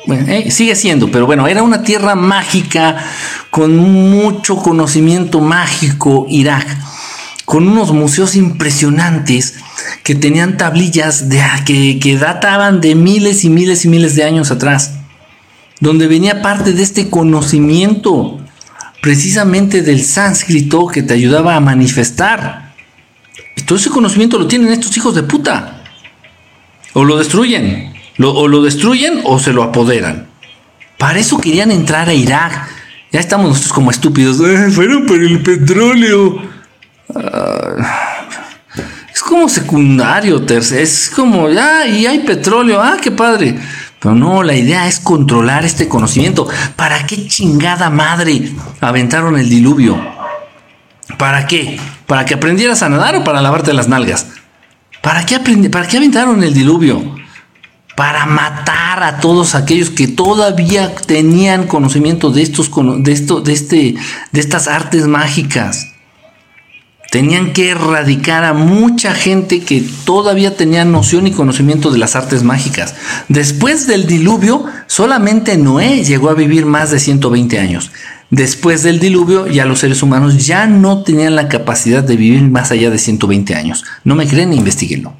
eh, sigue siendo, pero bueno, era una tierra mágica con mucho conocimiento mágico, Irak, con unos museos impresionantes que tenían tablillas que, que databan de miles y miles y miles de años atrás, donde venía parte de este conocimiento precisamente del sánscrito que te ayudaba a manifestar. Y todo ese conocimiento lo tienen estos hijos de puta. O lo destruyen, o lo destruyen o se lo apoderan. Para eso querían entrar a Irak. Ya estamos nosotros como estúpidos. fueron por el petróleo. Ah, es como secundario, tercer, es como, ah, y hay petróleo, ah, qué padre. Pero no, la idea es controlar este conocimiento. ¿Para qué chingada madre aventaron el diluvio? ¿Para qué? ¿Para que aprendieras a nadar o para lavarte las nalgas? ¿Para qué, ¿Para qué aventaron el diluvio? Para matar a todos aquellos que todavía tenían conocimiento de estos de esto, de este, de estas artes mágicas. Tenían que erradicar a mucha gente que todavía tenía noción y conocimiento de las artes mágicas. Después del diluvio, solamente Noé llegó a vivir más de 120 años. Después del diluvio, ya los seres humanos ya no tenían la capacidad de vivir más allá de 120 años. No me creen, investiguenlo.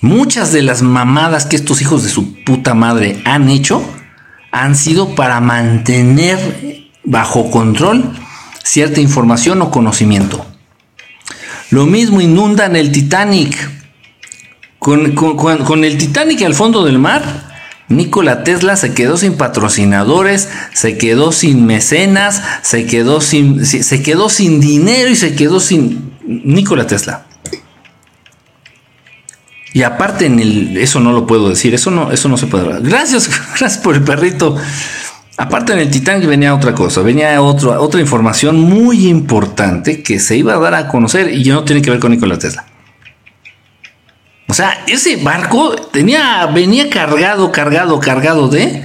Muchas de las mamadas que estos hijos de su puta madre han hecho han sido para mantener bajo control cierta información o conocimiento. Lo mismo inundan el Titanic. Con, el Titanic al fondo del mar, Nikola Tesla se quedó sin patrocinadores, se quedó sin mecenas, se quedó sin, se quedó sin dinero y se quedó sin Nikola Tesla. Y aparte en el, eso no lo puedo decir, eso no, eso no se puede hablar. Gracias, gracias por el perrito. Aparte en el Titanic venía otra cosa, venía otra información muy importante que se iba a dar a conocer y no tiene que ver con Nikola Tesla. O sea, ese barco tenía, venía cargado, cargado, cargado de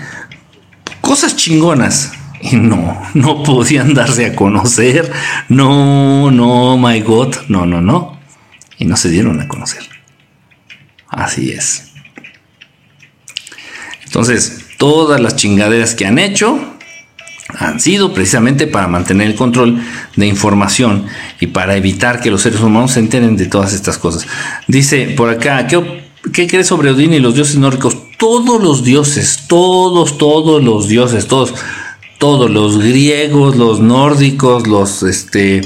cosas chingonas. Y no, no podían darse a conocer. No, no, my God, no, no, no. Y no se dieron a conocer. Así es. Entonces, todas las chingaderas que han hecho han sido precisamente para mantener el control de información y para evitar que los seres humanos se enteren de todas estas cosas. Dice por acá, ¿qué, qué crees sobre Odín y los dioses nórdicos? Todos los dioses, todos, todos los dioses, todos, todos los griegos, los nórdicos, los este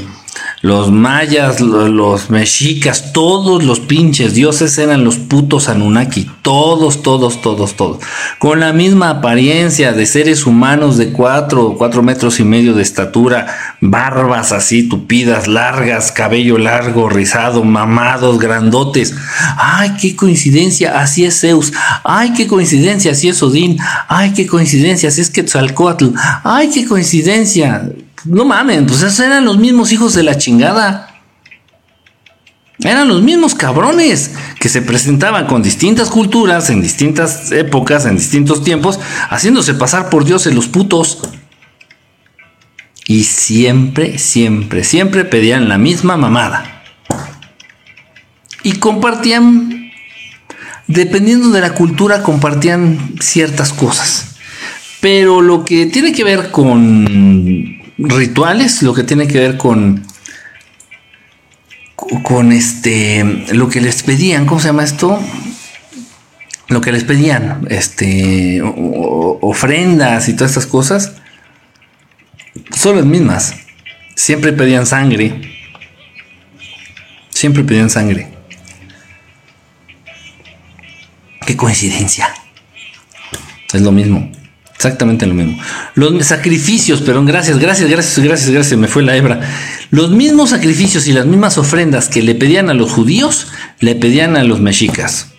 los mayas, los, mexicas, todos los pinches dioses eran los putos Anunnaki, todos, todos, todos, todos, con la misma apariencia de seres humanos de cuatro, cuatro metros y medio de estatura, barbas así tupidas, largas, cabello largo, rizado, mamados, grandotes. Ay, qué coincidencia, así es Zeus. Ay, qué coincidencia, así es Odín. Ay, qué coincidencia, así es Quetzalcoatl. Ay, qué coincidencia. No mamen, pues eran los mismos hijos de la chingada. Eran los mismos cabrones que se presentaban con distintas culturas, en distintas épocas, en distintos tiempos, haciéndose pasar por dioses los putos. Y siempre, siempre, siempre pedían la misma mamada. Y compartían, dependiendo de la cultura, compartían ciertas cosas. Pero lo que tiene que ver con rituales, lo que tiene que ver con con este lo que les pedían, ¿cómo se llama esto? Lo que les pedían, este ofrendas y todas estas cosas son las mismas. Siempre pedían sangre. Siempre pedían sangre. Qué coincidencia. Es lo mismo. Exactamente lo mismo. Los sacrificios, perdón, gracias, gracias, gracias, gracias, gracias, me fue la hebra. Los mismos sacrificios y las mismas ofrendas que le pedían a los judíos, le pedían a los mexicas.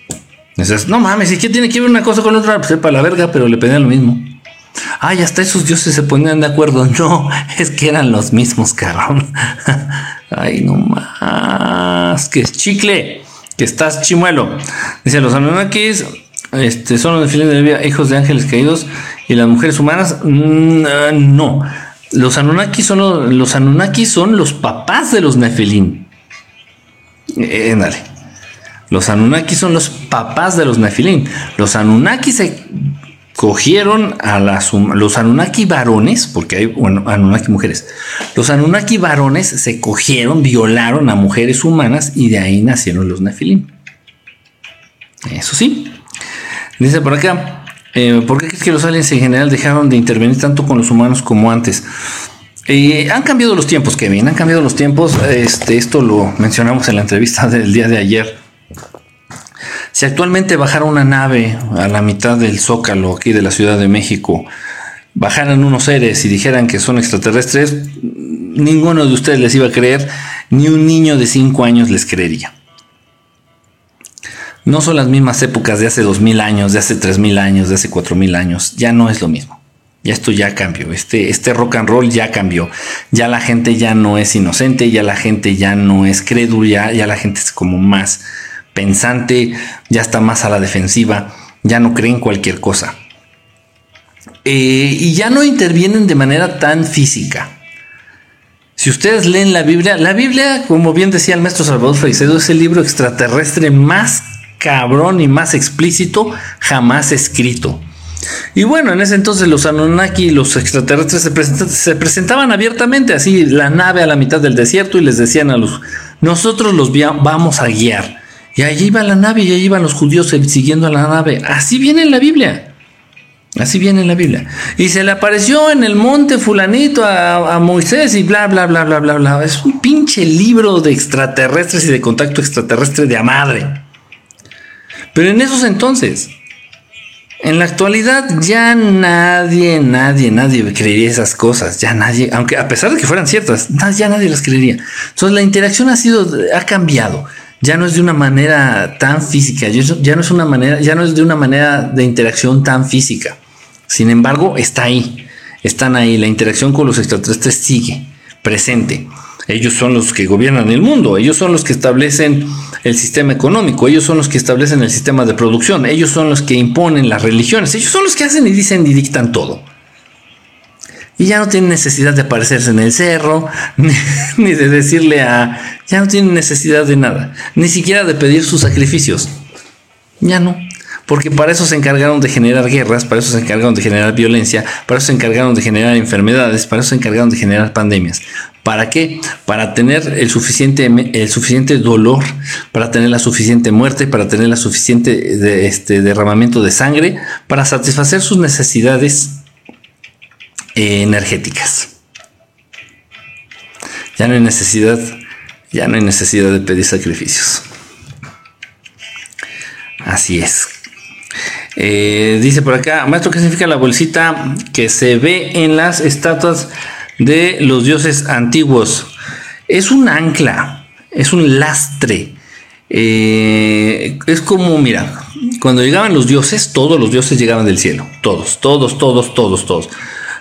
no mames, ¿y qué tiene que ver una cosa con otra? Pues para la verga, pero le pedían lo mismo. Ay, hasta esos dioses se ponían de acuerdo. No, es que eran los mismos, cabrón. Ay, no más. Que es chicle, que estás chimuelo. Dice los Anunnakis este, son los desfiles de hijos de ángeles caídos y las mujeres humanas. Mm, ah, no, los Anunnaki son los, son los papás de los Nefilim. Eh, dale. Los Anunnaki son los papás de los Nefilim. Los Anunnaki se cogieron a las los Anunnaki varones, porque hay bueno, Anunnaki mujeres. Los Anunnaki varones se cogieron, violaron a mujeres humanas y de ahí nacieron los Nefilim. Eso sí, Dice por acá, eh, ¿por qué crees que los aliens en general dejaron de intervenir tanto con los humanos como antes? Eh, han cambiado los tiempos, Kevin, han cambiado los tiempos. Este, esto lo mencionamos en la entrevista del día de ayer. Si actualmente bajara una nave a la mitad del zócalo aquí de la Ciudad de México, bajaran unos seres y dijeran que son extraterrestres, ninguno de ustedes les iba a creer, ni un niño de 5 años les creería no son las mismas épocas de hace dos mil años, de hace tres mil años, de hace cuatro mil años. Ya no es lo mismo. Ya esto ya cambió. Este, este rock and roll ya cambió. Ya la gente ya no es inocente, ya la gente ya no es crédula, ya, la gente es como más pensante, ya está más a la defensiva, ya no creen cualquier cosa. Eh, y ya no intervienen de manera tan física. Si ustedes leen la Biblia, la Biblia, como bien decía el maestro Salvador Freixedo, es el libro extraterrestre más cabrón y más explícito jamás escrito. Y bueno, en ese entonces los Anunnaki, los extraterrestres se, presentaban abiertamente, así la nave a la mitad del desierto y les decían a los, nosotros los vamos a guiar. Y allí iba la nave y allí iban los judíos siguiendo a la nave. Así viene en la Biblia. Así viene en la Biblia. Y se le apareció en el monte fulanito a, a, Moisés y bla, bla, bla, bla, bla, bla. Es un pinche libro de extraterrestres y de contacto extraterrestre de a madre. Pero en esos entonces, en la actualidad ya nadie, nadie, nadie creería esas cosas. Ya nadie, aunque a pesar de que fueran ciertas, ya nadie las creería. Entonces la interacción ha sido, ha cambiado. Ya no es de una manera tan física. Ya no es una manera, ya no es de una manera de interacción tan física. Sin embargo, está ahí. Están ahí. La interacción con los extraterrestres sigue presente. Ellos son los que gobiernan el mundo, ellos son los que establecen el sistema económico, ellos son los que establecen el sistema de producción, ellos son los que imponen las religiones, ellos son los que hacen y dicen y dictan todo. Y ya no tienen necesidad de aparecerse en el cerro, ni, de decirle a... Ya no tienen necesidad de nada, ni siquiera de pedir sus sacrificios. Ya no porque para eso se encargaron de generar guerras, para eso se encargaron de generar violencia, para eso se encargaron de generar enfermedades, para eso se encargaron de generar pandemias. ¿Para qué? Para tener el suficiente, el suficiente dolor, para tener la suficiente muerte, para tener la suficiente este, derramamiento de sangre, para satisfacer sus necesidades energéticas. Ya no hay necesidad, ya no hay necesidad de pedir sacrificios. Así es. Eh, dice por acá, maestro, ¿qué significa la bolsita que se ve en las estatuas de los dioses antiguos? Es un ancla, es un lastre. Eh, es como, mira, cuando llegaban los dioses, todos los dioses llegaban del cielo. Todos, todos, todos, todos, todos.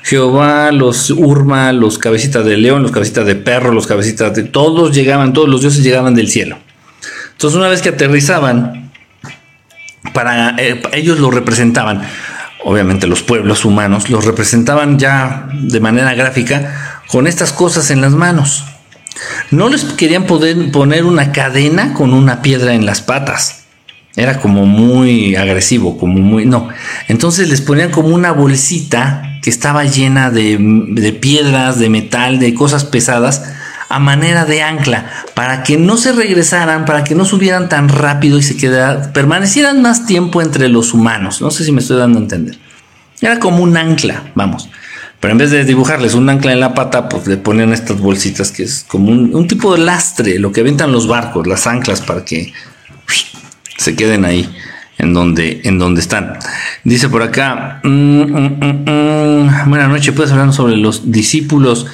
Jehová, los Urma, los cabecitas de león, los cabecitas de perro, los cabecitas de... Todos llegaban, todos los dioses llegaban del cielo. Entonces una vez que aterrizaban, para eh, ellos lo representaban, obviamente los pueblos humanos, los representaban ya de manera gráfica con estas cosas en las manos. No les querían poder poner una cadena con una piedra en las patas. Era como muy agresivo, como muy... No. Entonces les ponían como una bolsita que estaba llena de, de piedras, de metal, de cosas pesadas a manera de ancla para que no se regresaran, para que no subieran tan rápido y se quedaran, permanecieran más tiempo entre los humanos. No sé si me estoy dando a entender. Era como un ancla, vamos. Pero en vez de dibujarles un ancla en la pata, pues le ponían estas bolsitas que es como un, tipo de lastre, lo que aventan los barcos, las anclas para que se queden ahí en donde, en donde están. Dice por acá, mm, mm, mm, buenas noches, puedes hablar sobre los discípulos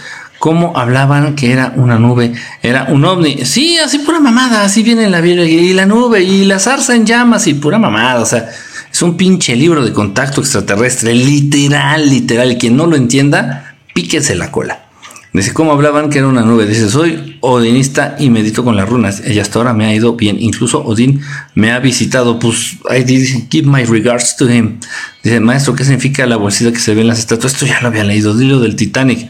cómo hablaban que era una nube, era un ovni. Sí, así pura mamada, así viene la Biblia y la nube y la zarza en llamas y pura mamada, o sea, es un pinche libro de contacto extraterrestre, literal, literal. Quien no lo entienda, píquese la cola. Dice, ¿cómo hablaban que era una nube? Dice, soy odinista y medito con las runas. Y hasta ahora me ha ido bien. Incluso Odín me ha visitado. Pues, I did give my regards to him. Dice, maestro, ¿qué significa la bolsita que se ve en las estatuas? Esto ya lo había leído. Dilo del Titanic.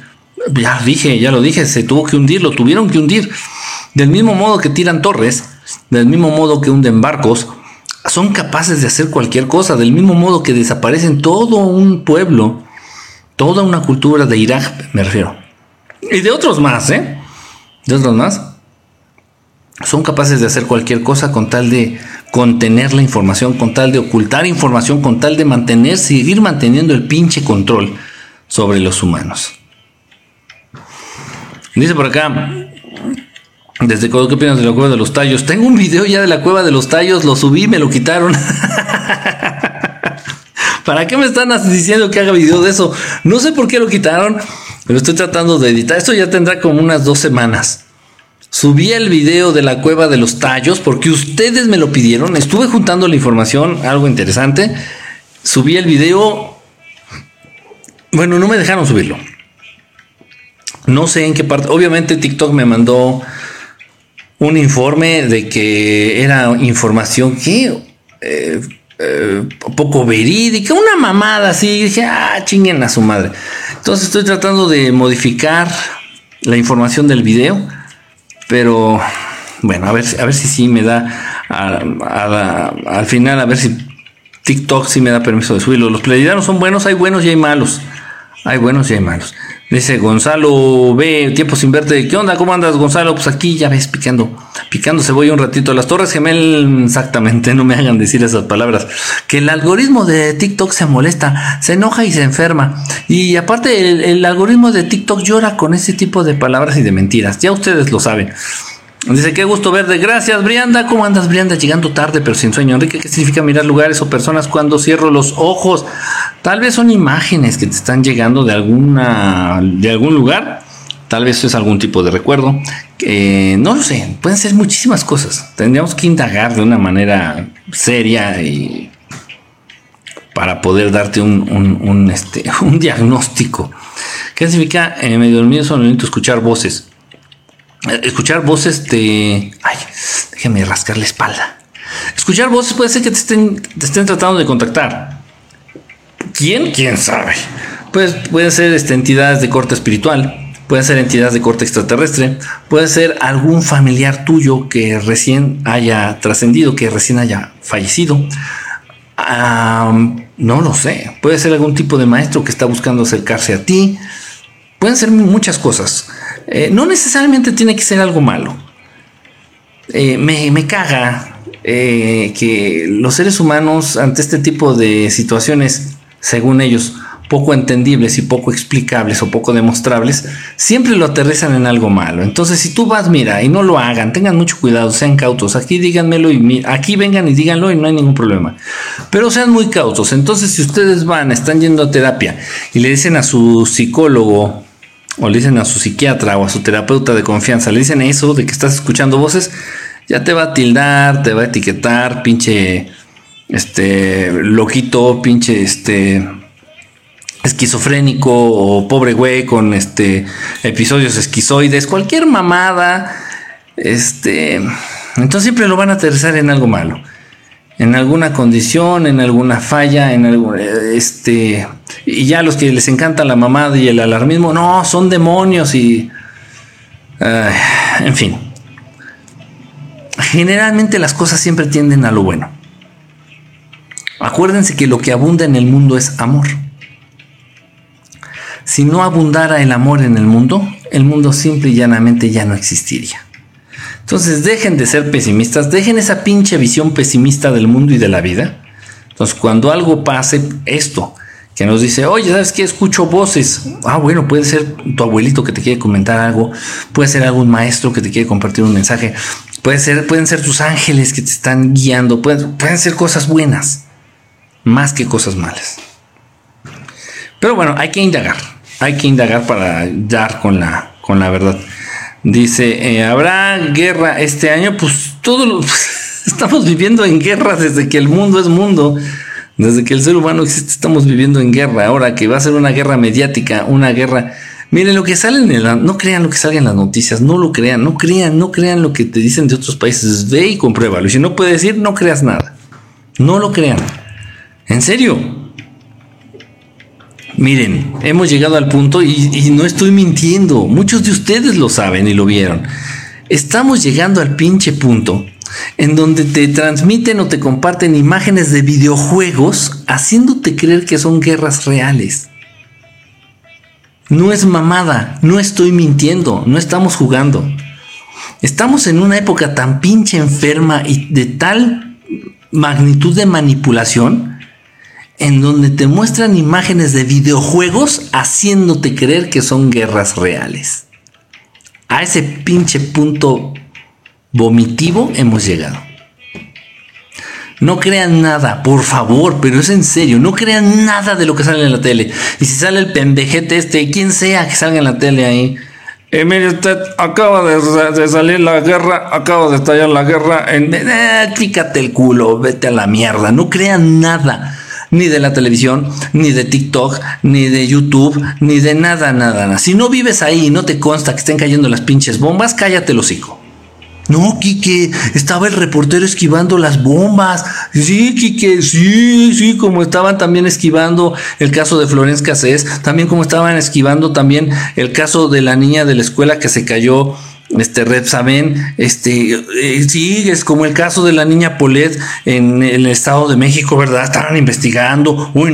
Ya dije, ya lo dije, se tuvo que hundir, lo tuvieron que hundir. Del mismo modo que tiran torres, del mismo modo que hunden barcos, son capaces de hacer cualquier cosa, del mismo modo que desaparecen todo un pueblo, toda una cultura de Irak, me refiero. Y de otros más, ¿eh? De otros más. Son capaces de hacer cualquier cosa con tal de contener la información, con tal de ocultar información, con tal de mantener, seguir manteniendo el pinche control sobre los humanos. Dice por acá, desde ¿qué opinas de la cueva de los tallos? Tengo un video ya de la cueva de los tallos, lo subí, me lo quitaron. ¿Para qué me están diciendo que haga video de eso? No sé por qué lo quitaron, pero estoy tratando de editar. Esto ya tendrá como unas dos semanas. Subí el video de la cueva de los tallos porque ustedes me lo pidieron. Estuve juntando la información, algo interesante. Subí el video. Bueno, no me dejaron subirlo. No sé en qué parte. Obviamente TikTok me mandó un informe de que era información que eh, eh, poco verídica, una mamada así. Dije, ah, chinguen a su madre. Entonces estoy tratando de modificar la información del video, pero bueno, a ver, a ver si sí me da al final, a ver si TikTok sí me da permiso de subirlo. Los pleidianos son buenos, hay buenos y hay malos. Hay buenos y hay malos. Dice Gonzalo, ve, tiempo sin verte. ¿Qué onda? ¿Cómo andas, Gonzalo? Pues aquí ya ves, picando, picando cebolla un ratito. Las Torres Gemel, exactamente, no me hagan decir esas palabras. Que el algoritmo de TikTok se molesta, se enoja y se enferma. Y aparte, el, el algoritmo de TikTok llora con ese tipo de palabras y de mentiras. Ya ustedes lo saben. Dice, qué gusto verte. Gracias, Brianda. ¿Cómo andas, Brianda? Llegando tarde, pero sin sueño. Enrique, ¿qué significa mirar lugares o personas cuando cierro los ojos? Tal vez son imágenes que te están llegando de alguna, de algún lugar. Tal vez es algún tipo de recuerdo. no lo sé. Pueden ser muchísimas cosas. Tendríamos que indagar de una manera seria y para poder darte un, este, un diagnóstico. ¿Qué significa? Eh, medio dormido solo necesito escuchar voces escuchar voces de... Ay, déjeme rascar la espalda. Escuchar voces puede ser que te estén, te estén tratando de contactar. ¿Quién? ¿Quién sabe? Pues pueden ser este, entidades de corte espiritual, pueden ser entidades de corte extraterrestre, puede ser algún familiar tuyo que recién haya trascendido, que recién haya fallecido. no lo sé, puede ser algún tipo de maestro que está buscando acercarse a ti. Pueden ser muchas cosas. Eh, no necesariamente tiene que ser algo malo. Eh, me, caga eh, que los seres humanos ante este tipo de situaciones, según ellos, poco entendibles y poco explicables o poco demostrables, siempre lo aterrizan en algo malo. Entonces, si tú vas, mira, y no lo hagan, tengan mucho cuidado, sean cautos. Aquí díganmelo y aquí vengan y díganlo y no hay ningún problema. Pero sean muy cautos. Entonces, si ustedes van, están yendo a terapia y le dicen a su psicólogo o le dicen a su psiquiatra o a su terapeuta de confianza, le dicen eso de que estás escuchando voces, ya te va a tildar, te va a etiquetar, pinche, este, loquito, pinche, este, esquizofrénico o pobre güey con este episodios esquizoides, cualquier mamada, este, entonces siempre lo van a aterrizar en algo malo, en alguna condición, en alguna falla, en algo, este, y ya los que les encanta la mamada y el alarmismo, no, son demonios y, en fin, generalmente las cosas siempre tienden a lo bueno. Acuérdense que lo que abunda en el mundo es amor. Si no abundara el amor en el mundo, el mundo simple y llanamente ya no existiría. Entonces dejen de ser pesimistas, dejen esa pinche visión pesimista del mundo y de la vida. Entonces cuando algo pase, esto, que nos dice, oye, ¿sabes qué? Escucho voces. Ah, bueno, puede ser tu abuelito que te quiere comentar algo, puede ser algún maestro que te quiere compartir un mensaje, puede ser, pueden ser tus ángeles que te están guiando, pueden, pueden ser cosas buenas, más que cosas malas. Pero bueno, hay que indagar, hay que indagar para dar con la, con la verdad. Dice, eh, ¿habrá guerra este año? Pues todos estamos viviendo en guerra desde que el mundo es mundo. Desde que el ser humano existe, estamos viviendo en guerra. Ahora que va a ser una guerra mediática, una guerra. Miren lo que sale en la, no crean lo que salga en las noticias, no lo crean, no crean, no crean lo que te dicen de otros países. Ve y compruébalo. Y si no puede decir, no creas nada. No lo crean. En serio. Miren, hemos llegado al punto y, no estoy mintiendo, muchos de ustedes lo saben y lo vieron. Estamos llegando al pinche punto en donde te transmiten o te comparten imágenes de videojuegos haciéndote creer que son guerras reales. No es mamada, no estoy mintiendo, no estamos jugando. Estamos en una época tan pinche enferma y de tal magnitud de manipulación en donde te muestran imágenes de videojuegos haciéndote creer que son guerras reales. A ese pinche punto vomitivo hemos llegado. No crean nada, por favor, pero es en serio, no crean nada de lo que sale en la tele. Y si sale el pendejete este, quien sea que salga en la tele ahí. Eh, mire usted, acaba de, salir la guerra, acaba de estallar la guerra. En, eh, fíjate el culo, vete a la mierda, no crean nada ni de la televisión, ni de TikTok, ni de YouTube, ni de nada, nada, nada. Si no vives ahí y no te consta que estén cayendo las pinches bombas, cállate el hocico. No, Quique, estaba el reportero esquivando las bombas. Sí, Quique, sí, sí, como estaban también esquivando el caso de Florence Cassés, también como estaban esquivando también el caso de la niña de la escuela que se cayó este Red Saben, este, eh, sí, es como el caso de la niña Polet en, el Estado de México, ¿verdad? Estaban investigando, uy,